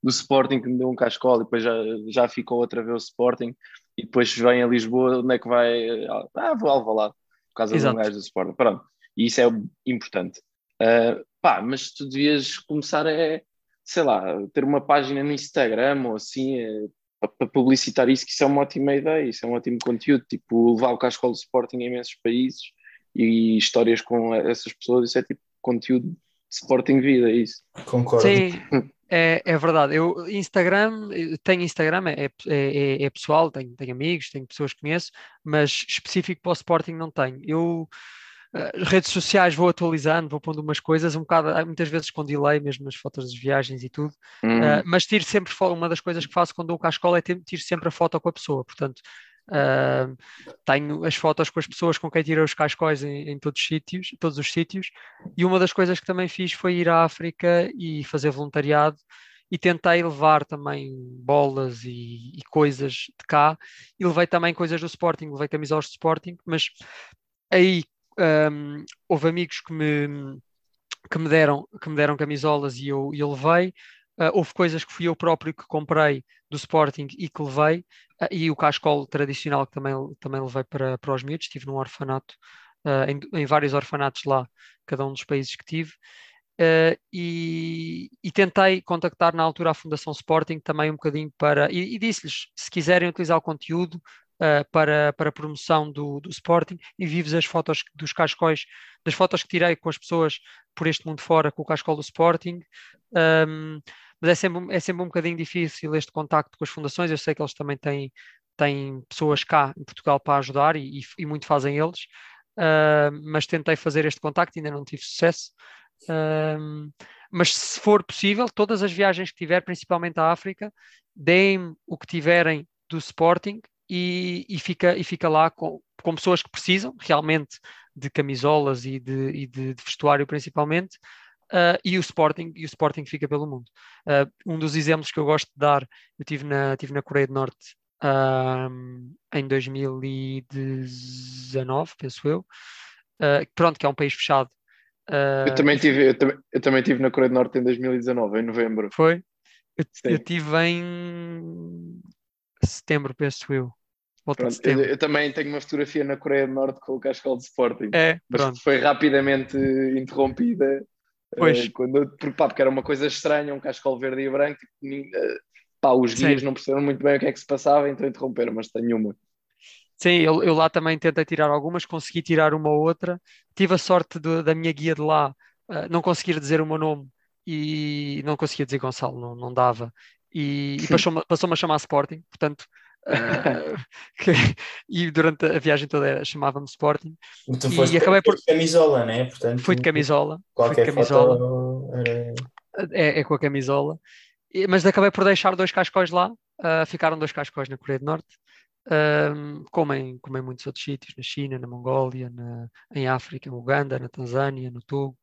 Speaker 3: do Sporting que me deu um cascola e depois já, já ficou outra vez o Sporting e depois vem a Lisboa, onde é que vai? Ah, vou ao Alvalade, por causa Exato. de um gajo do Sporting. Pronto, e isso é importante. Uh, pá, mas tu devias começar a, sei lá, ter uma página no Instagram ou assim, é, para publicitar isso, que isso é uma ótima ideia, isso é um ótimo conteúdo, tipo levar o cascola do Sporting em imensos países e histórias com essas pessoas, isso é tipo conteúdo de Sporting Vida, é isso.
Speaker 1: Concordo.
Speaker 2: Sim, (laughs) é, é verdade. Eu, Instagram, tenho Instagram, é, é, é, é, pessoal, tenho, tenho amigos, tenho pessoas que conheço, mas específico para o Sporting não tenho. Eu uh, redes sociais vou atualizando, vou pondo umas coisas, um bocado, muitas vezes com delay, mesmo nas fotos das viagens e tudo, uhum. uh, mas tiro sempre, uma das coisas que faço quando vou cá à escola é tiro sempre a foto com a pessoa, portanto, Uh, tenho as fotos com as pessoas com quem tirei os cascóis em, em todos, os sítios, todos os sítios. E uma das coisas que também fiz foi ir à África e fazer voluntariado. E tentei levar também bolas e, e coisas de cá. E levei também coisas do Sporting, levei camisolas do Sporting. Mas aí um, houve amigos que me, que me, deram, que me deram camisolas e eu, eu levei. Uh, houve coisas que fui eu próprio que comprei do Sporting e que levei, uh, e o cascol tradicional que também, também levei para, para os miúdos. Estive num orfanato, uh, em, em, vários orfanatos lá, cada um dos países que tive. E, e, tentei contactar na altura a Fundação Sporting também um bocadinho para. E, e disse-lhes: se quiserem utilizar o conteúdo, para, para promoção do, do Sporting, envio-vos as fotos dos cascóis, das fotos que tirei com as pessoas por este mundo fora com o cascol do Sporting. Um, mas é sempre, é sempre um bocadinho difícil este contacto com as fundações. Eu sei que eles também têm, têm pessoas cá em Portugal para ajudar e, e muito fazem eles, uh, mas tentei fazer este contacto e ainda não tive sucesso. Uh, mas se for possível, todas as viagens que tiver, principalmente à África, deem o que tiverem do Sporting e, e, fica, e fica lá com, com pessoas que precisam realmente de camisolas e de, e de, de vestuário principalmente, Uh, e o Sporting, e o Sporting fica pelo mundo. Uh, um dos exemplos que eu gosto de dar, eu tive na, tive na Coreia do Norte uh, em 2019, penso eu, pronto, que é um país fechado.
Speaker 3: eu, também tive, eu, também, eu também tive na Coreia do Norte em 2019, em novembro.
Speaker 2: Foi? Eu, eu tive em setembro, penso eu.
Speaker 3: Pronto, eu, eu, também tenho uma fotografia na Coreia do Norte com o cascal de Sporting.
Speaker 2: É, pronto.
Speaker 3: foi rapidamente interrompida
Speaker 2: Pois. Uh,
Speaker 3: quando, porque, pá, porque era uma coisa estranha, um cascal verde e branco, tipo, uh, pá, os guias Sim. não perceberam muito bem o que é que se passava, então interromperam, mas tenho uma.
Speaker 2: Sim, eu, eu, lá também tentei tirar algumas, consegui tirar uma ou outra. Tive a sorte de, da minha guia de lá uh, não conseguir dizer o meu nome e não conseguia dizer Gonçalo, não, não dava. E, e passou-me passou a chamar Sporting, portanto, Uh, (laughs) que, e durante a viagem toda chamava-me Sporting.
Speaker 1: Tu foste e acabei por de camisola, né?
Speaker 2: Portanto, fui de camisola.
Speaker 1: Qualquer
Speaker 2: fui de camisola. Era... É, é, com a camisola. E, mas acabei por deixar dois cascóis lá. Uh, ficaram dois cascóis na Coreia do Norte. Uh, como, em, como em muitos outros sítios, na China, na Mongólia, na, em África, no Uganda, na Tanzânia, no Togo.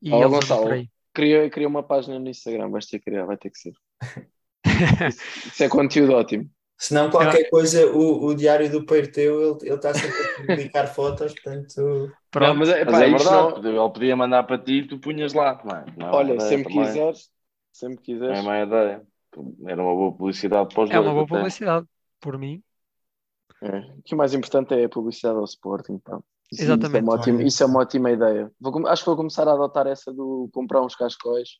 Speaker 3: E Olá, Gonçalo, queria, queria uma página no Instagram, vais ter que criar, vai ter que ser. (laughs) isso, isso é conteúdo ótimo.
Speaker 1: Se não, qualquer coisa, o, o diário do Peirteu, ele está sempre a publicar (laughs) fotos, portanto.
Speaker 4: Pronto, mas é, pá, mas é verdade, não... ele podia mandar para ti e tu punhas lá. Não, é?
Speaker 3: não Olha, sempre também. quiseres, sempre quiseres.
Speaker 4: É uma ideia. Era uma boa publicidade para os
Speaker 2: É uma boa publicidade, por mim.
Speaker 3: É. O que o mais importante é a publicidade ao Sporting. Então.
Speaker 2: Isso, Exatamente. Isso é,
Speaker 3: uma ótima, isso é uma ótima ideia. Vou, acho que vou começar a adotar essa do comprar uns cascóis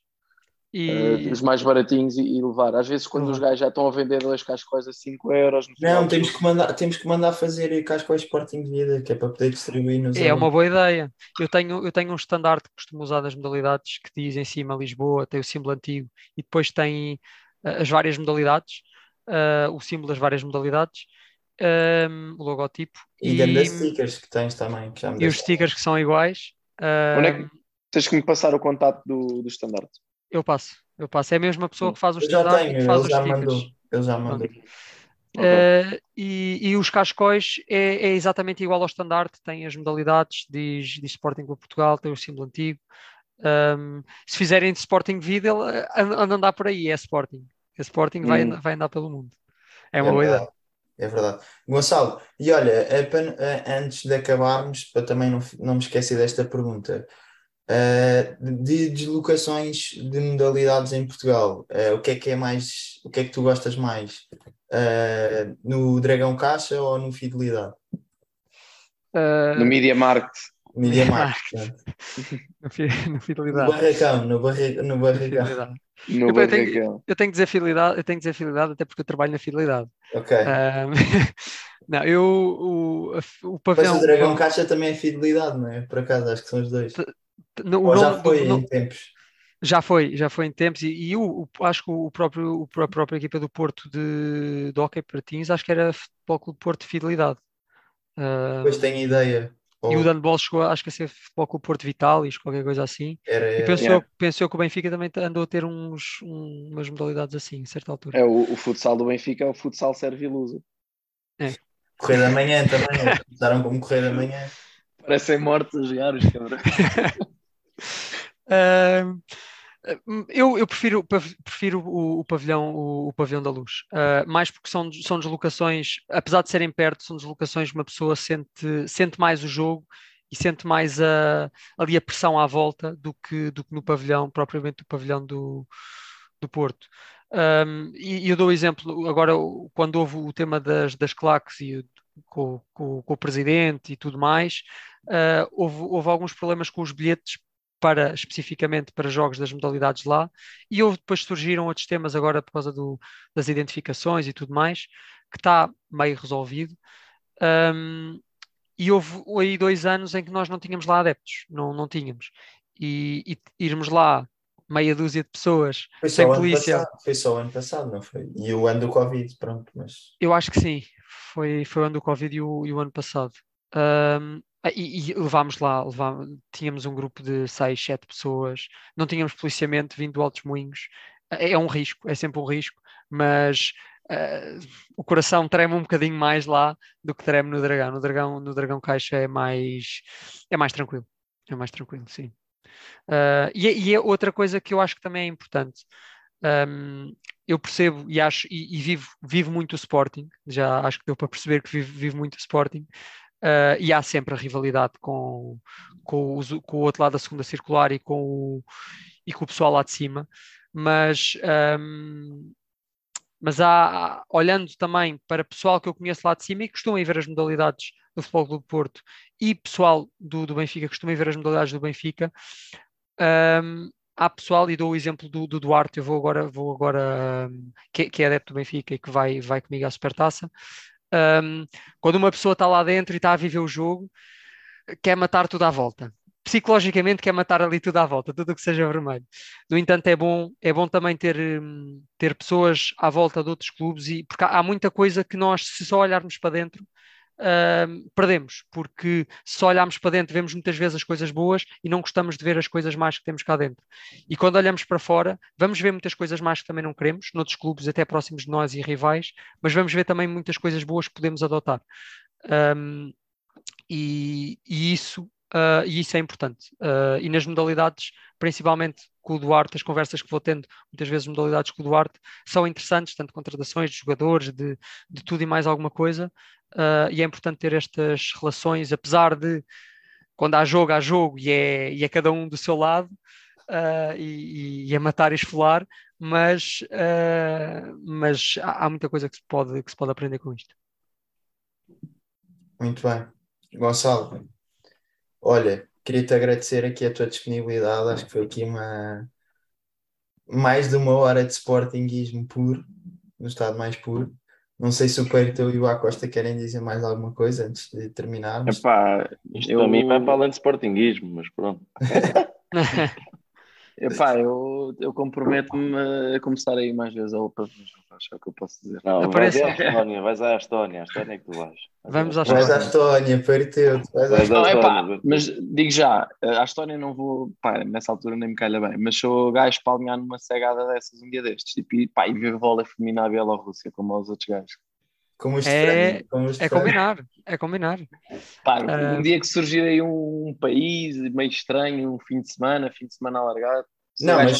Speaker 3: e... Uh, os mais baratinhos e, e, levar. Às vezes, quando uhum. os gajos já estão a vender dois cascóis a 5 euros.
Speaker 1: Não, temos que, mandar, temos que mandar fazer cascóis Sporting de vida, que é para poder distribuir nos.
Speaker 2: É uma boa ideia. Eu tenho, eu tenho um estandarte que costumo usar das modalidades que diz em cima Lisboa, tem o símbolo antigo e depois tem uh, as várias modalidades, uh, o símbolo das várias modalidades. Um, ehm, o logotipo
Speaker 1: e, e stickers que tens também que
Speaker 2: e os stickers que são iguais
Speaker 3: Onde é que ehm, tens que me passar o contato do, do estandarte?
Speaker 2: Eu passo, eu passo. É a mesma pessoa que faz o standard e que faz os
Speaker 1: já
Speaker 2: stickers.
Speaker 1: Mandou, ele já mandou.
Speaker 2: Uh, e, e, os cascóis é, é, exatamente igual ao estandarte, tem as modalidades, diz, diz Sporting Clube Portugal, tem o símbolo antigo. Um, se fizerem de Sporting Vida, anda andar por aí, é Sporting. É Sporting, hum. vai, vai andar pelo mundo. É uma é boa ideia.
Speaker 1: É verdade. Gonçalo, e olha, é para, antes de acabarmos, para também não, não me esquecer desta pergunta, Uh, de deslocações de modalidades em Portugal, uh, o que é que é mais, o que é que tu gostas mais? Uh, no Dragão Caixa ou no Fidelidade?
Speaker 3: no Media Market.
Speaker 1: Media Market. (laughs)
Speaker 2: no Fidelidade.
Speaker 1: No Barracão, no, barra, no Barracão.
Speaker 3: No eu,
Speaker 2: barracão. Tenho, eu tenho que dizer fidelidade, eu tenho que dizer fidelidade até porque eu trabalho na fidelidade.
Speaker 1: Ok. (laughs)
Speaker 2: não, eu o, o pavilhão.
Speaker 1: Mas o Dragão Caixa também é fidelidade, não é? Por acaso, acho que são os dois.
Speaker 2: No,
Speaker 1: Ou já foi em tempos?
Speaker 2: Já foi, já foi em tempos, e, e o, o, acho que o próprio, a própria equipa do Porto de, de Hockey Patins, acho que era Futebol Clube Porto de Fidelidade.
Speaker 1: Uh, pois tenho ideia.
Speaker 2: E o Danbol chegou, acho que a ser Futebol Clube Porto Vitalis, qualquer coisa assim.
Speaker 1: Era, era,
Speaker 2: e pensou, pensou que o Benfica também andou a ter uns, um, umas modalidades assim, a certa altura.
Speaker 3: É, o, o futsal do Benfica é o futsal Servilusa.
Speaker 2: É.
Speaker 1: Correio da manhã também, começaram como correio da manhã.
Speaker 3: Parecem mortos a jogar os cabrões. (laughs)
Speaker 2: uh, eu, eu, prefiro, prefiro o, o pavilhão, o, o, pavilhão da luz, uh, mais porque são, são deslocações, apesar de serem perto, são deslocações que uma pessoa sente, sente mais o jogo e sente mais a, ali a pressão à volta do que, do que no pavilhão, propriamente do pavilhão do, do Porto. Um, e, eu dou o exemplo, agora, quando houve o tema das, das claques e com, com, com o presidente e tudo mais, uh, houve, houve alguns problemas com os bilhetes para especificamente para jogos das modalidades lá, e houve, depois surgiram outros temas agora por causa do, das identificações e tudo mais, que está meio resolvido. Um, e houve aí dois anos em que nós não tínhamos lá adeptos, não, não tínhamos. E, e irmos lá meia dúzia de pessoas
Speaker 1: foi
Speaker 2: sem polícia.
Speaker 1: Passado, foi só o ano passado, não foi? E o ano do Covid, pronto, mas.
Speaker 2: Eu acho que sim, foi, foi o ano do Covid e o, e o ano passado. Um, e, e, levámos lá, levámos, tínhamos um grupo de seis, sete pessoas, não tínhamos policiamento vindo Altos Moinhos. É, é um risco, é sempre um risco, mas uh, o coração treme um bocadinho mais lá do que treme no Dragão. No Dragão, no Dragão Caixa é mais, é mais tranquilo. É mais tranquilo, sim. Uh, e, e, é outra coisa que eu acho que também é importante. Um, eu percebo e acho e, e, vivo, vivo muito o Sporting, já acho que deu para perceber que vivo, vivo muito o Sporting, uh, e há sempre a rivalidade com, com, o, com o outro lado da segunda circular e com o, e com o pessoal lá de cima, mas um, mas há, olhando também para pessoal que eu conheço lá de cima e costumam ver as modalidades do Futebol Clube Porto e pessoal do, do Benfica costumam ver as modalidades do Benfica, um, há pessoal, e dou o exemplo do, do Duarte, eu vou agora, vou agora que, que, é adepto do Benfica e que vai, vai comigo à Supertaça. Um, quando uma pessoa está lá dentro e está a viver o jogo, quer matar tudo à volta psicologicamente quer matar ali tudo à volta, tudo o que seja vermelho. No entanto, é bom, é bom também ter, hum, ter pessoas à volta de outros clubes, e, porque há, há muita coisa que nós, se só olharmos para dentro, uh, perdemos, porque se olharmos para dentro, vemos muitas vezes as coisas boas e não gostamos de ver as coisas más que temos cá dentro. E quando olhamos para fora, vamos ver muitas coisas más que também não queremos, noutros clubes até próximos de nós e rivais, mas vamos ver também muitas coisas boas que podemos adotar. Um, e, e, isso uh, e isso é importante. Uh, e nas modalidades, principalmente com o Duarte, as conversas que vou tendo, muitas vezes modalidades com o Duarte, são interessantes, tanto contratações de jogadores, de, de tudo e mais alguma coisa, uh, e é importante ter estas relações, apesar de quando há jogo, há jogo e é, e é cada um do seu lado. Uh, e, e, a matar e esfolar, mas, uh, mas há, há, muita coisa que se, pode, que se pode aprender com isto.
Speaker 1: Muito bem. Gonçalo, Olha, queria-te agradecer aqui a tua disponibilidade. Acho que foi aqui uma mais de uma hora de sportinguismo puro, no estado mais puro. Não sei se o Peito e o Acosta querem dizer mais alguma coisa antes de terminarmos.
Speaker 4: Epá, isto eu... a mim vai para além de sportinguismo, mas pronto. (laughs)
Speaker 3: Epá, eu, eu comprometo-me a começar aí mais vezes a Opa acho que eu posso dizer.
Speaker 4: Não, Aparece... vais à Estónia, vais à Estónia, a Estónia é que tu vais.
Speaker 2: Vamos
Speaker 1: à Estónia. Vais à Estónia, perteu vais à
Speaker 3: Estónia. Não, epá, mas digo já, à Estónia não vou, pá, nessa altura nem me calha bem, mas sou gajo para alinhar numa cegada dessas um dia destes, tipo, e, pá, e ver vôlei feminina à Bielorrússia, como aos outros gajos.
Speaker 1: Como
Speaker 2: é, como é combinar, é combinar.
Speaker 3: Pá, um uh... dia que surgir aí um, um, país meio estranho, um fim de semana, fim de semana alargado,
Speaker 1: não, mas,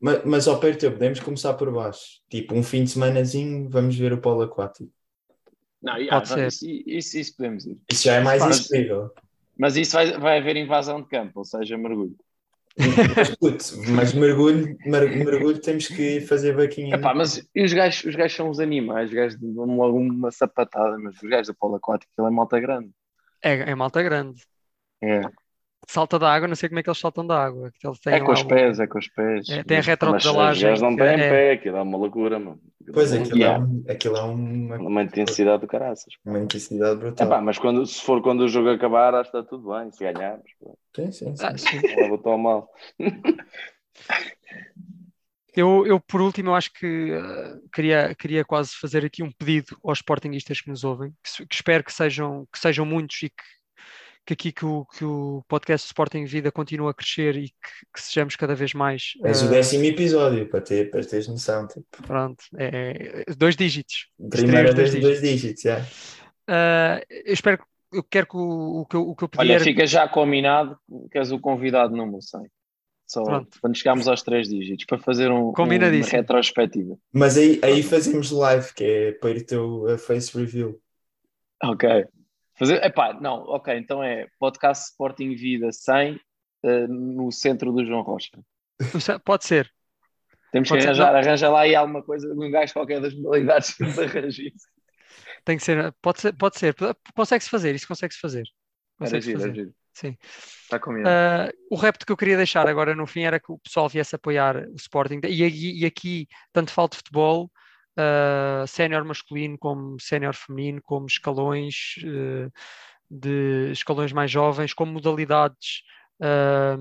Speaker 1: mas, mas ao perto podemos começar por baixo. Tipo, um fim de semanazinho, vamos ver o polo aquático.
Speaker 3: Não, Pode ah, ser. Isso, isso, isso, podemos ir.
Speaker 1: Isso já é mais mas,
Speaker 3: Mas isso vai, vai haver invasão de campo, ou seja, mergulho.
Speaker 1: Mas, putz, mas mergulho, mergulho temos que fazer vaquinha.
Speaker 3: Epá, mas os gajos, os gajos são os animais, os gajos dão logo uma sapatada, mas os gajos da polo aquático, ele é malta grande.
Speaker 2: É, é malta grande.
Speaker 3: É
Speaker 2: salta da água, não sei como é que eles saltam da água.
Speaker 3: é com os pés, é com os pés.
Speaker 2: É, tem a retropedalagem.
Speaker 4: Os não têm é... pé, aquilo é uma loucura, mano.
Speaker 1: Pois, aquilo, yeah. é, aquilo é uma...
Speaker 4: uma intensidade do caraças.
Speaker 1: Uma intensidade brutal.
Speaker 4: Epá, mas quando, se for quando o jogo acabar, acho que está tudo bem, se ganharmos.
Speaker 1: Sim, sim, sim.
Speaker 2: Ah, sim.
Speaker 4: Tão mal. (laughs)
Speaker 2: Eu, eu, por último, eu acho que uh, queria, queria quase fazer aqui um pedido aos sportinguistas que nos ouvem, que, que, espero que sejam, que sejam muitos e que que aqui que o, que o podcast Sporting Vida continua a crescer e que, que sejamos cada vez mais.
Speaker 1: És uh... o décimo episódio, para, ter, para teres noção. Tipo.
Speaker 2: Pronto, é, é, dois dígitos.
Speaker 1: Primeira vez dois dígitos, dois dígitos, já.
Speaker 2: Uh, eu espero eu quero que o, o, que, eu, o que eu pedi
Speaker 3: Olha,
Speaker 2: era...
Speaker 3: fica já combinado que és o convidado número 100. Só Pronto. quando chegarmos aos três dígitos, para fazer um, uma retrospectiva.
Speaker 1: Mas aí, aí fazemos live, que é para ir o teu face review.
Speaker 3: Ok. Fazer, epá, não, ok, então é podcast Sporting Vida 100 uh, eh, no centro do João Rocha.
Speaker 2: Pode ser.
Speaker 3: Temos Pode que arranjar, ser, arranja lá aí alguma coisa, um gajo qualquer das modalidades que arranja isso.
Speaker 2: Tem que ser, pode ser, pode ser. Consegue-se fazer, isso consegue-se fazer.
Speaker 3: Consegue -se fazer. Giro.
Speaker 2: Sim.
Speaker 3: Está combinado. Uh,
Speaker 2: o repto que eu queria deixar agora no fim era que o pessoal viesse apoiar o Sporting. E, e aqui, tanto falta de futebol, uh, sénior masculino como sénior feminino, como escalões uh, de escalões mais jovens, como modalidades uh,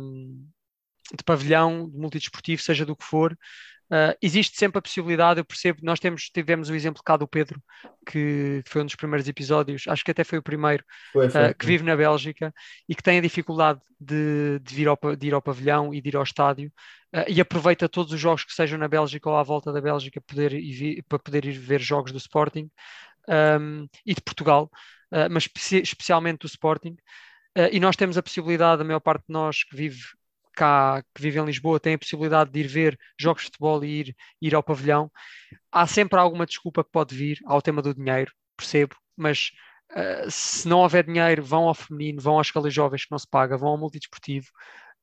Speaker 2: de pavilhão, de multidesportivo, seja do que for. Uh, existe sempre a possibilidade, eu percebo, nós temos, tivemos o exemplo cá do Pedro, que foi um dos primeiros episódios, acho que até foi o primeiro, foi, foi. Uh, que vive na Bélgica e que tem a dificuldade de, de, vir ao, de ir ao pavilhão e de ir ao estádio uh, e aproveita todos os jogos que sejam na Bélgica ou à volta da Bélgica poder ir, para poder ir ver jogos do Sporting um, e de Portugal, mas especialmente do Sporting. e nós temos a possibilidade, a maior parte de nós que vive cá, que vive em Lisboa, tem a possibilidade de ir ver jogos de futebol e ir, ir ao pavilhão. Há sempre alguma desculpa que pode vir ao tema do dinheiro, percebo, mas uh, se não houver dinheiro, vão ao feminino, vão às escalas jovens que não se paga, vão ao multidesportivo.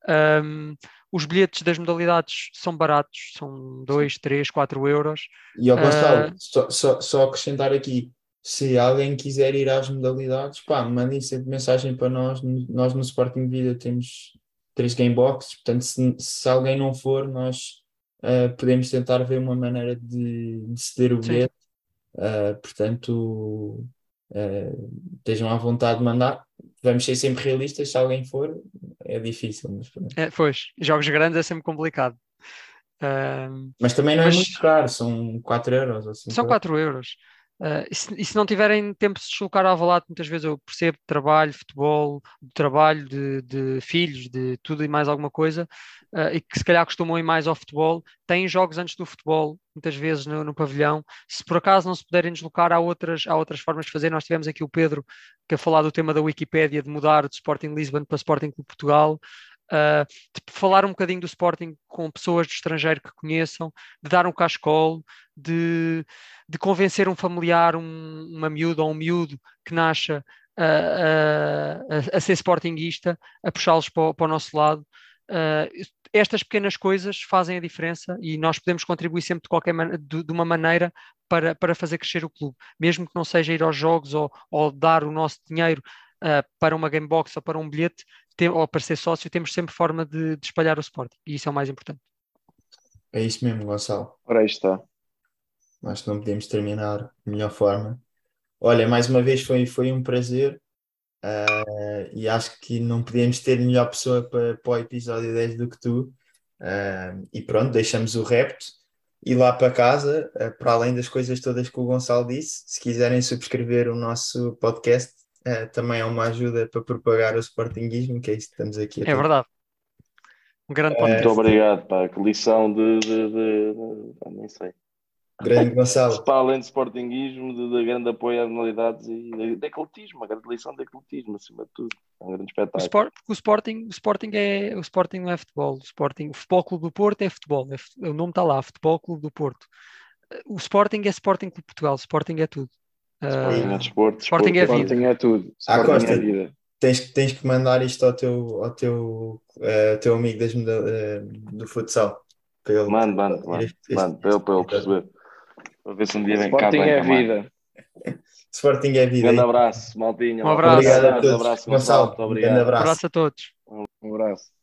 Speaker 2: Um, os bilhetes das modalidades são baratos, são 2, 3, 4 euros.
Speaker 1: E ao Gonçalo, uh, só, só, só, acrescentar aqui, se alguém quiser ir às modalidades, pá, mandem sempre mensagem para nós, nós no Sporting Vida temos três gameboxes, portanto, se, se alguém não for, nós uh, podemos tentar ver uma maneira de, de ceder o bilhete. Uh, portanto, uh, estejam à vontade de mandar. Vamos ser sempre realistas, se alguém for, é difícil. Mas,
Speaker 2: é, pois, jogos grandes é sempre complicado. Uh,
Speaker 1: mas também não é mas... é muito caro, são 4 euros. Assim,
Speaker 2: são 4 euros. Uh, e, se, e, se, não tiverem tempo de se deslocar ao Valado, muitas vezes eu percebo trabalho, futebol, trabalho, de, de, filhos, de tudo e mais alguma coisa, uh, e que se calhar costumam ir mais ao futebol, têm jogos antes do futebol, muitas vezes no, no, pavilhão. Se por acaso não se puderem deslocar, há outras, há outras formas de fazer. Nós tivemos aqui o Pedro, que a falar do tema da Wikipédia, de mudar de Sporting Lisbon para Sporting Clube Portugal. Uh, de falar um bocadinho do Sporting com pessoas do estrangeiro que conheçam, de dar um cascol, de, de convencer um familiar, um, uma miúda ou um miúdo que nasça a, a, a ser sportinguista, a puxá-los para, para, o nosso lado. Uh, estas pequenas coisas fazem a diferença e nós podemos contribuir sempre de qualquer de, de, uma maneira para, para fazer crescer o clube, mesmo que não seja ir aos jogos ou, ou dar o nosso dinheiro uh, para uma game box ou para um bilhete, tem, ou para ser sócio, temos sempre forma de, de, espalhar o Sporting e isso é o mais importante.
Speaker 1: É isso mesmo, Gonçalo.
Speaker 3: Ora, aí está.
Speaker 1: Acho que não podemos terminar de melhor forma. Olha, mais uma vez foi, foi um prazer uh, e acho que não podíamos ter melhor pessoa para, para o episódio 10 do que tu. Uh, e pronto, deixamos o repto e lá para casa, uh, para além das coisas todas que o Gonçalo disse, se quiserem subscrever o nosso podcast, é, também é uma ajuda para propagar o sportinguismo, que é isso que estamos aqui a
Speaker 2: É verdade. Um grande
Speaker 4: ponto. Muito obrigado, pá. Que lição de, de, de, de nem sei.
Speaker 1: Grande Gonçalo. (laughs)
Speaker 4: Para além de sportinguismo, de, de grande apoio às modalidades e de, de ecletismo, a grande lição de ecletismo, acima de tudo. É um grande espetáculo. O,
Speaker 2: sport, o, Sporting, o Sporting é o Sporting não é futebol. O Sporting, o Futebol Clube do Porto é futebol. É, o nome está lá, Futebol Clube do Porto. O Sporting é Sporting Clube Portugal. O Sporting é tudo.
Speaker 3: Sporting é desporto,
Speaker 2: Sporting é vida.
Speaker 3: Sporting é tudo.
Speaker 1: Ah, Costa, é vida. Tens, tens que mandar isto ao teu, ao teu, uh, teu amigo das, uh, do futsal.
Speaker 4: Mano, mano, mano, mano, para ele, para ele perceber. Para ver se um dia vem
Speaker 3: cá. Sporting é vida.
Speaker 1: Sporting é vida.
Speaker 4: Um grande abraço, Maltinha.
Speaker 2: Um abraço.
Speaker 1: Obrigado a todos. Um abraço,
Speaker 2: Gonçalo. Um grande abraço. Um abraço a todos.
Speaker 3: Um abraço.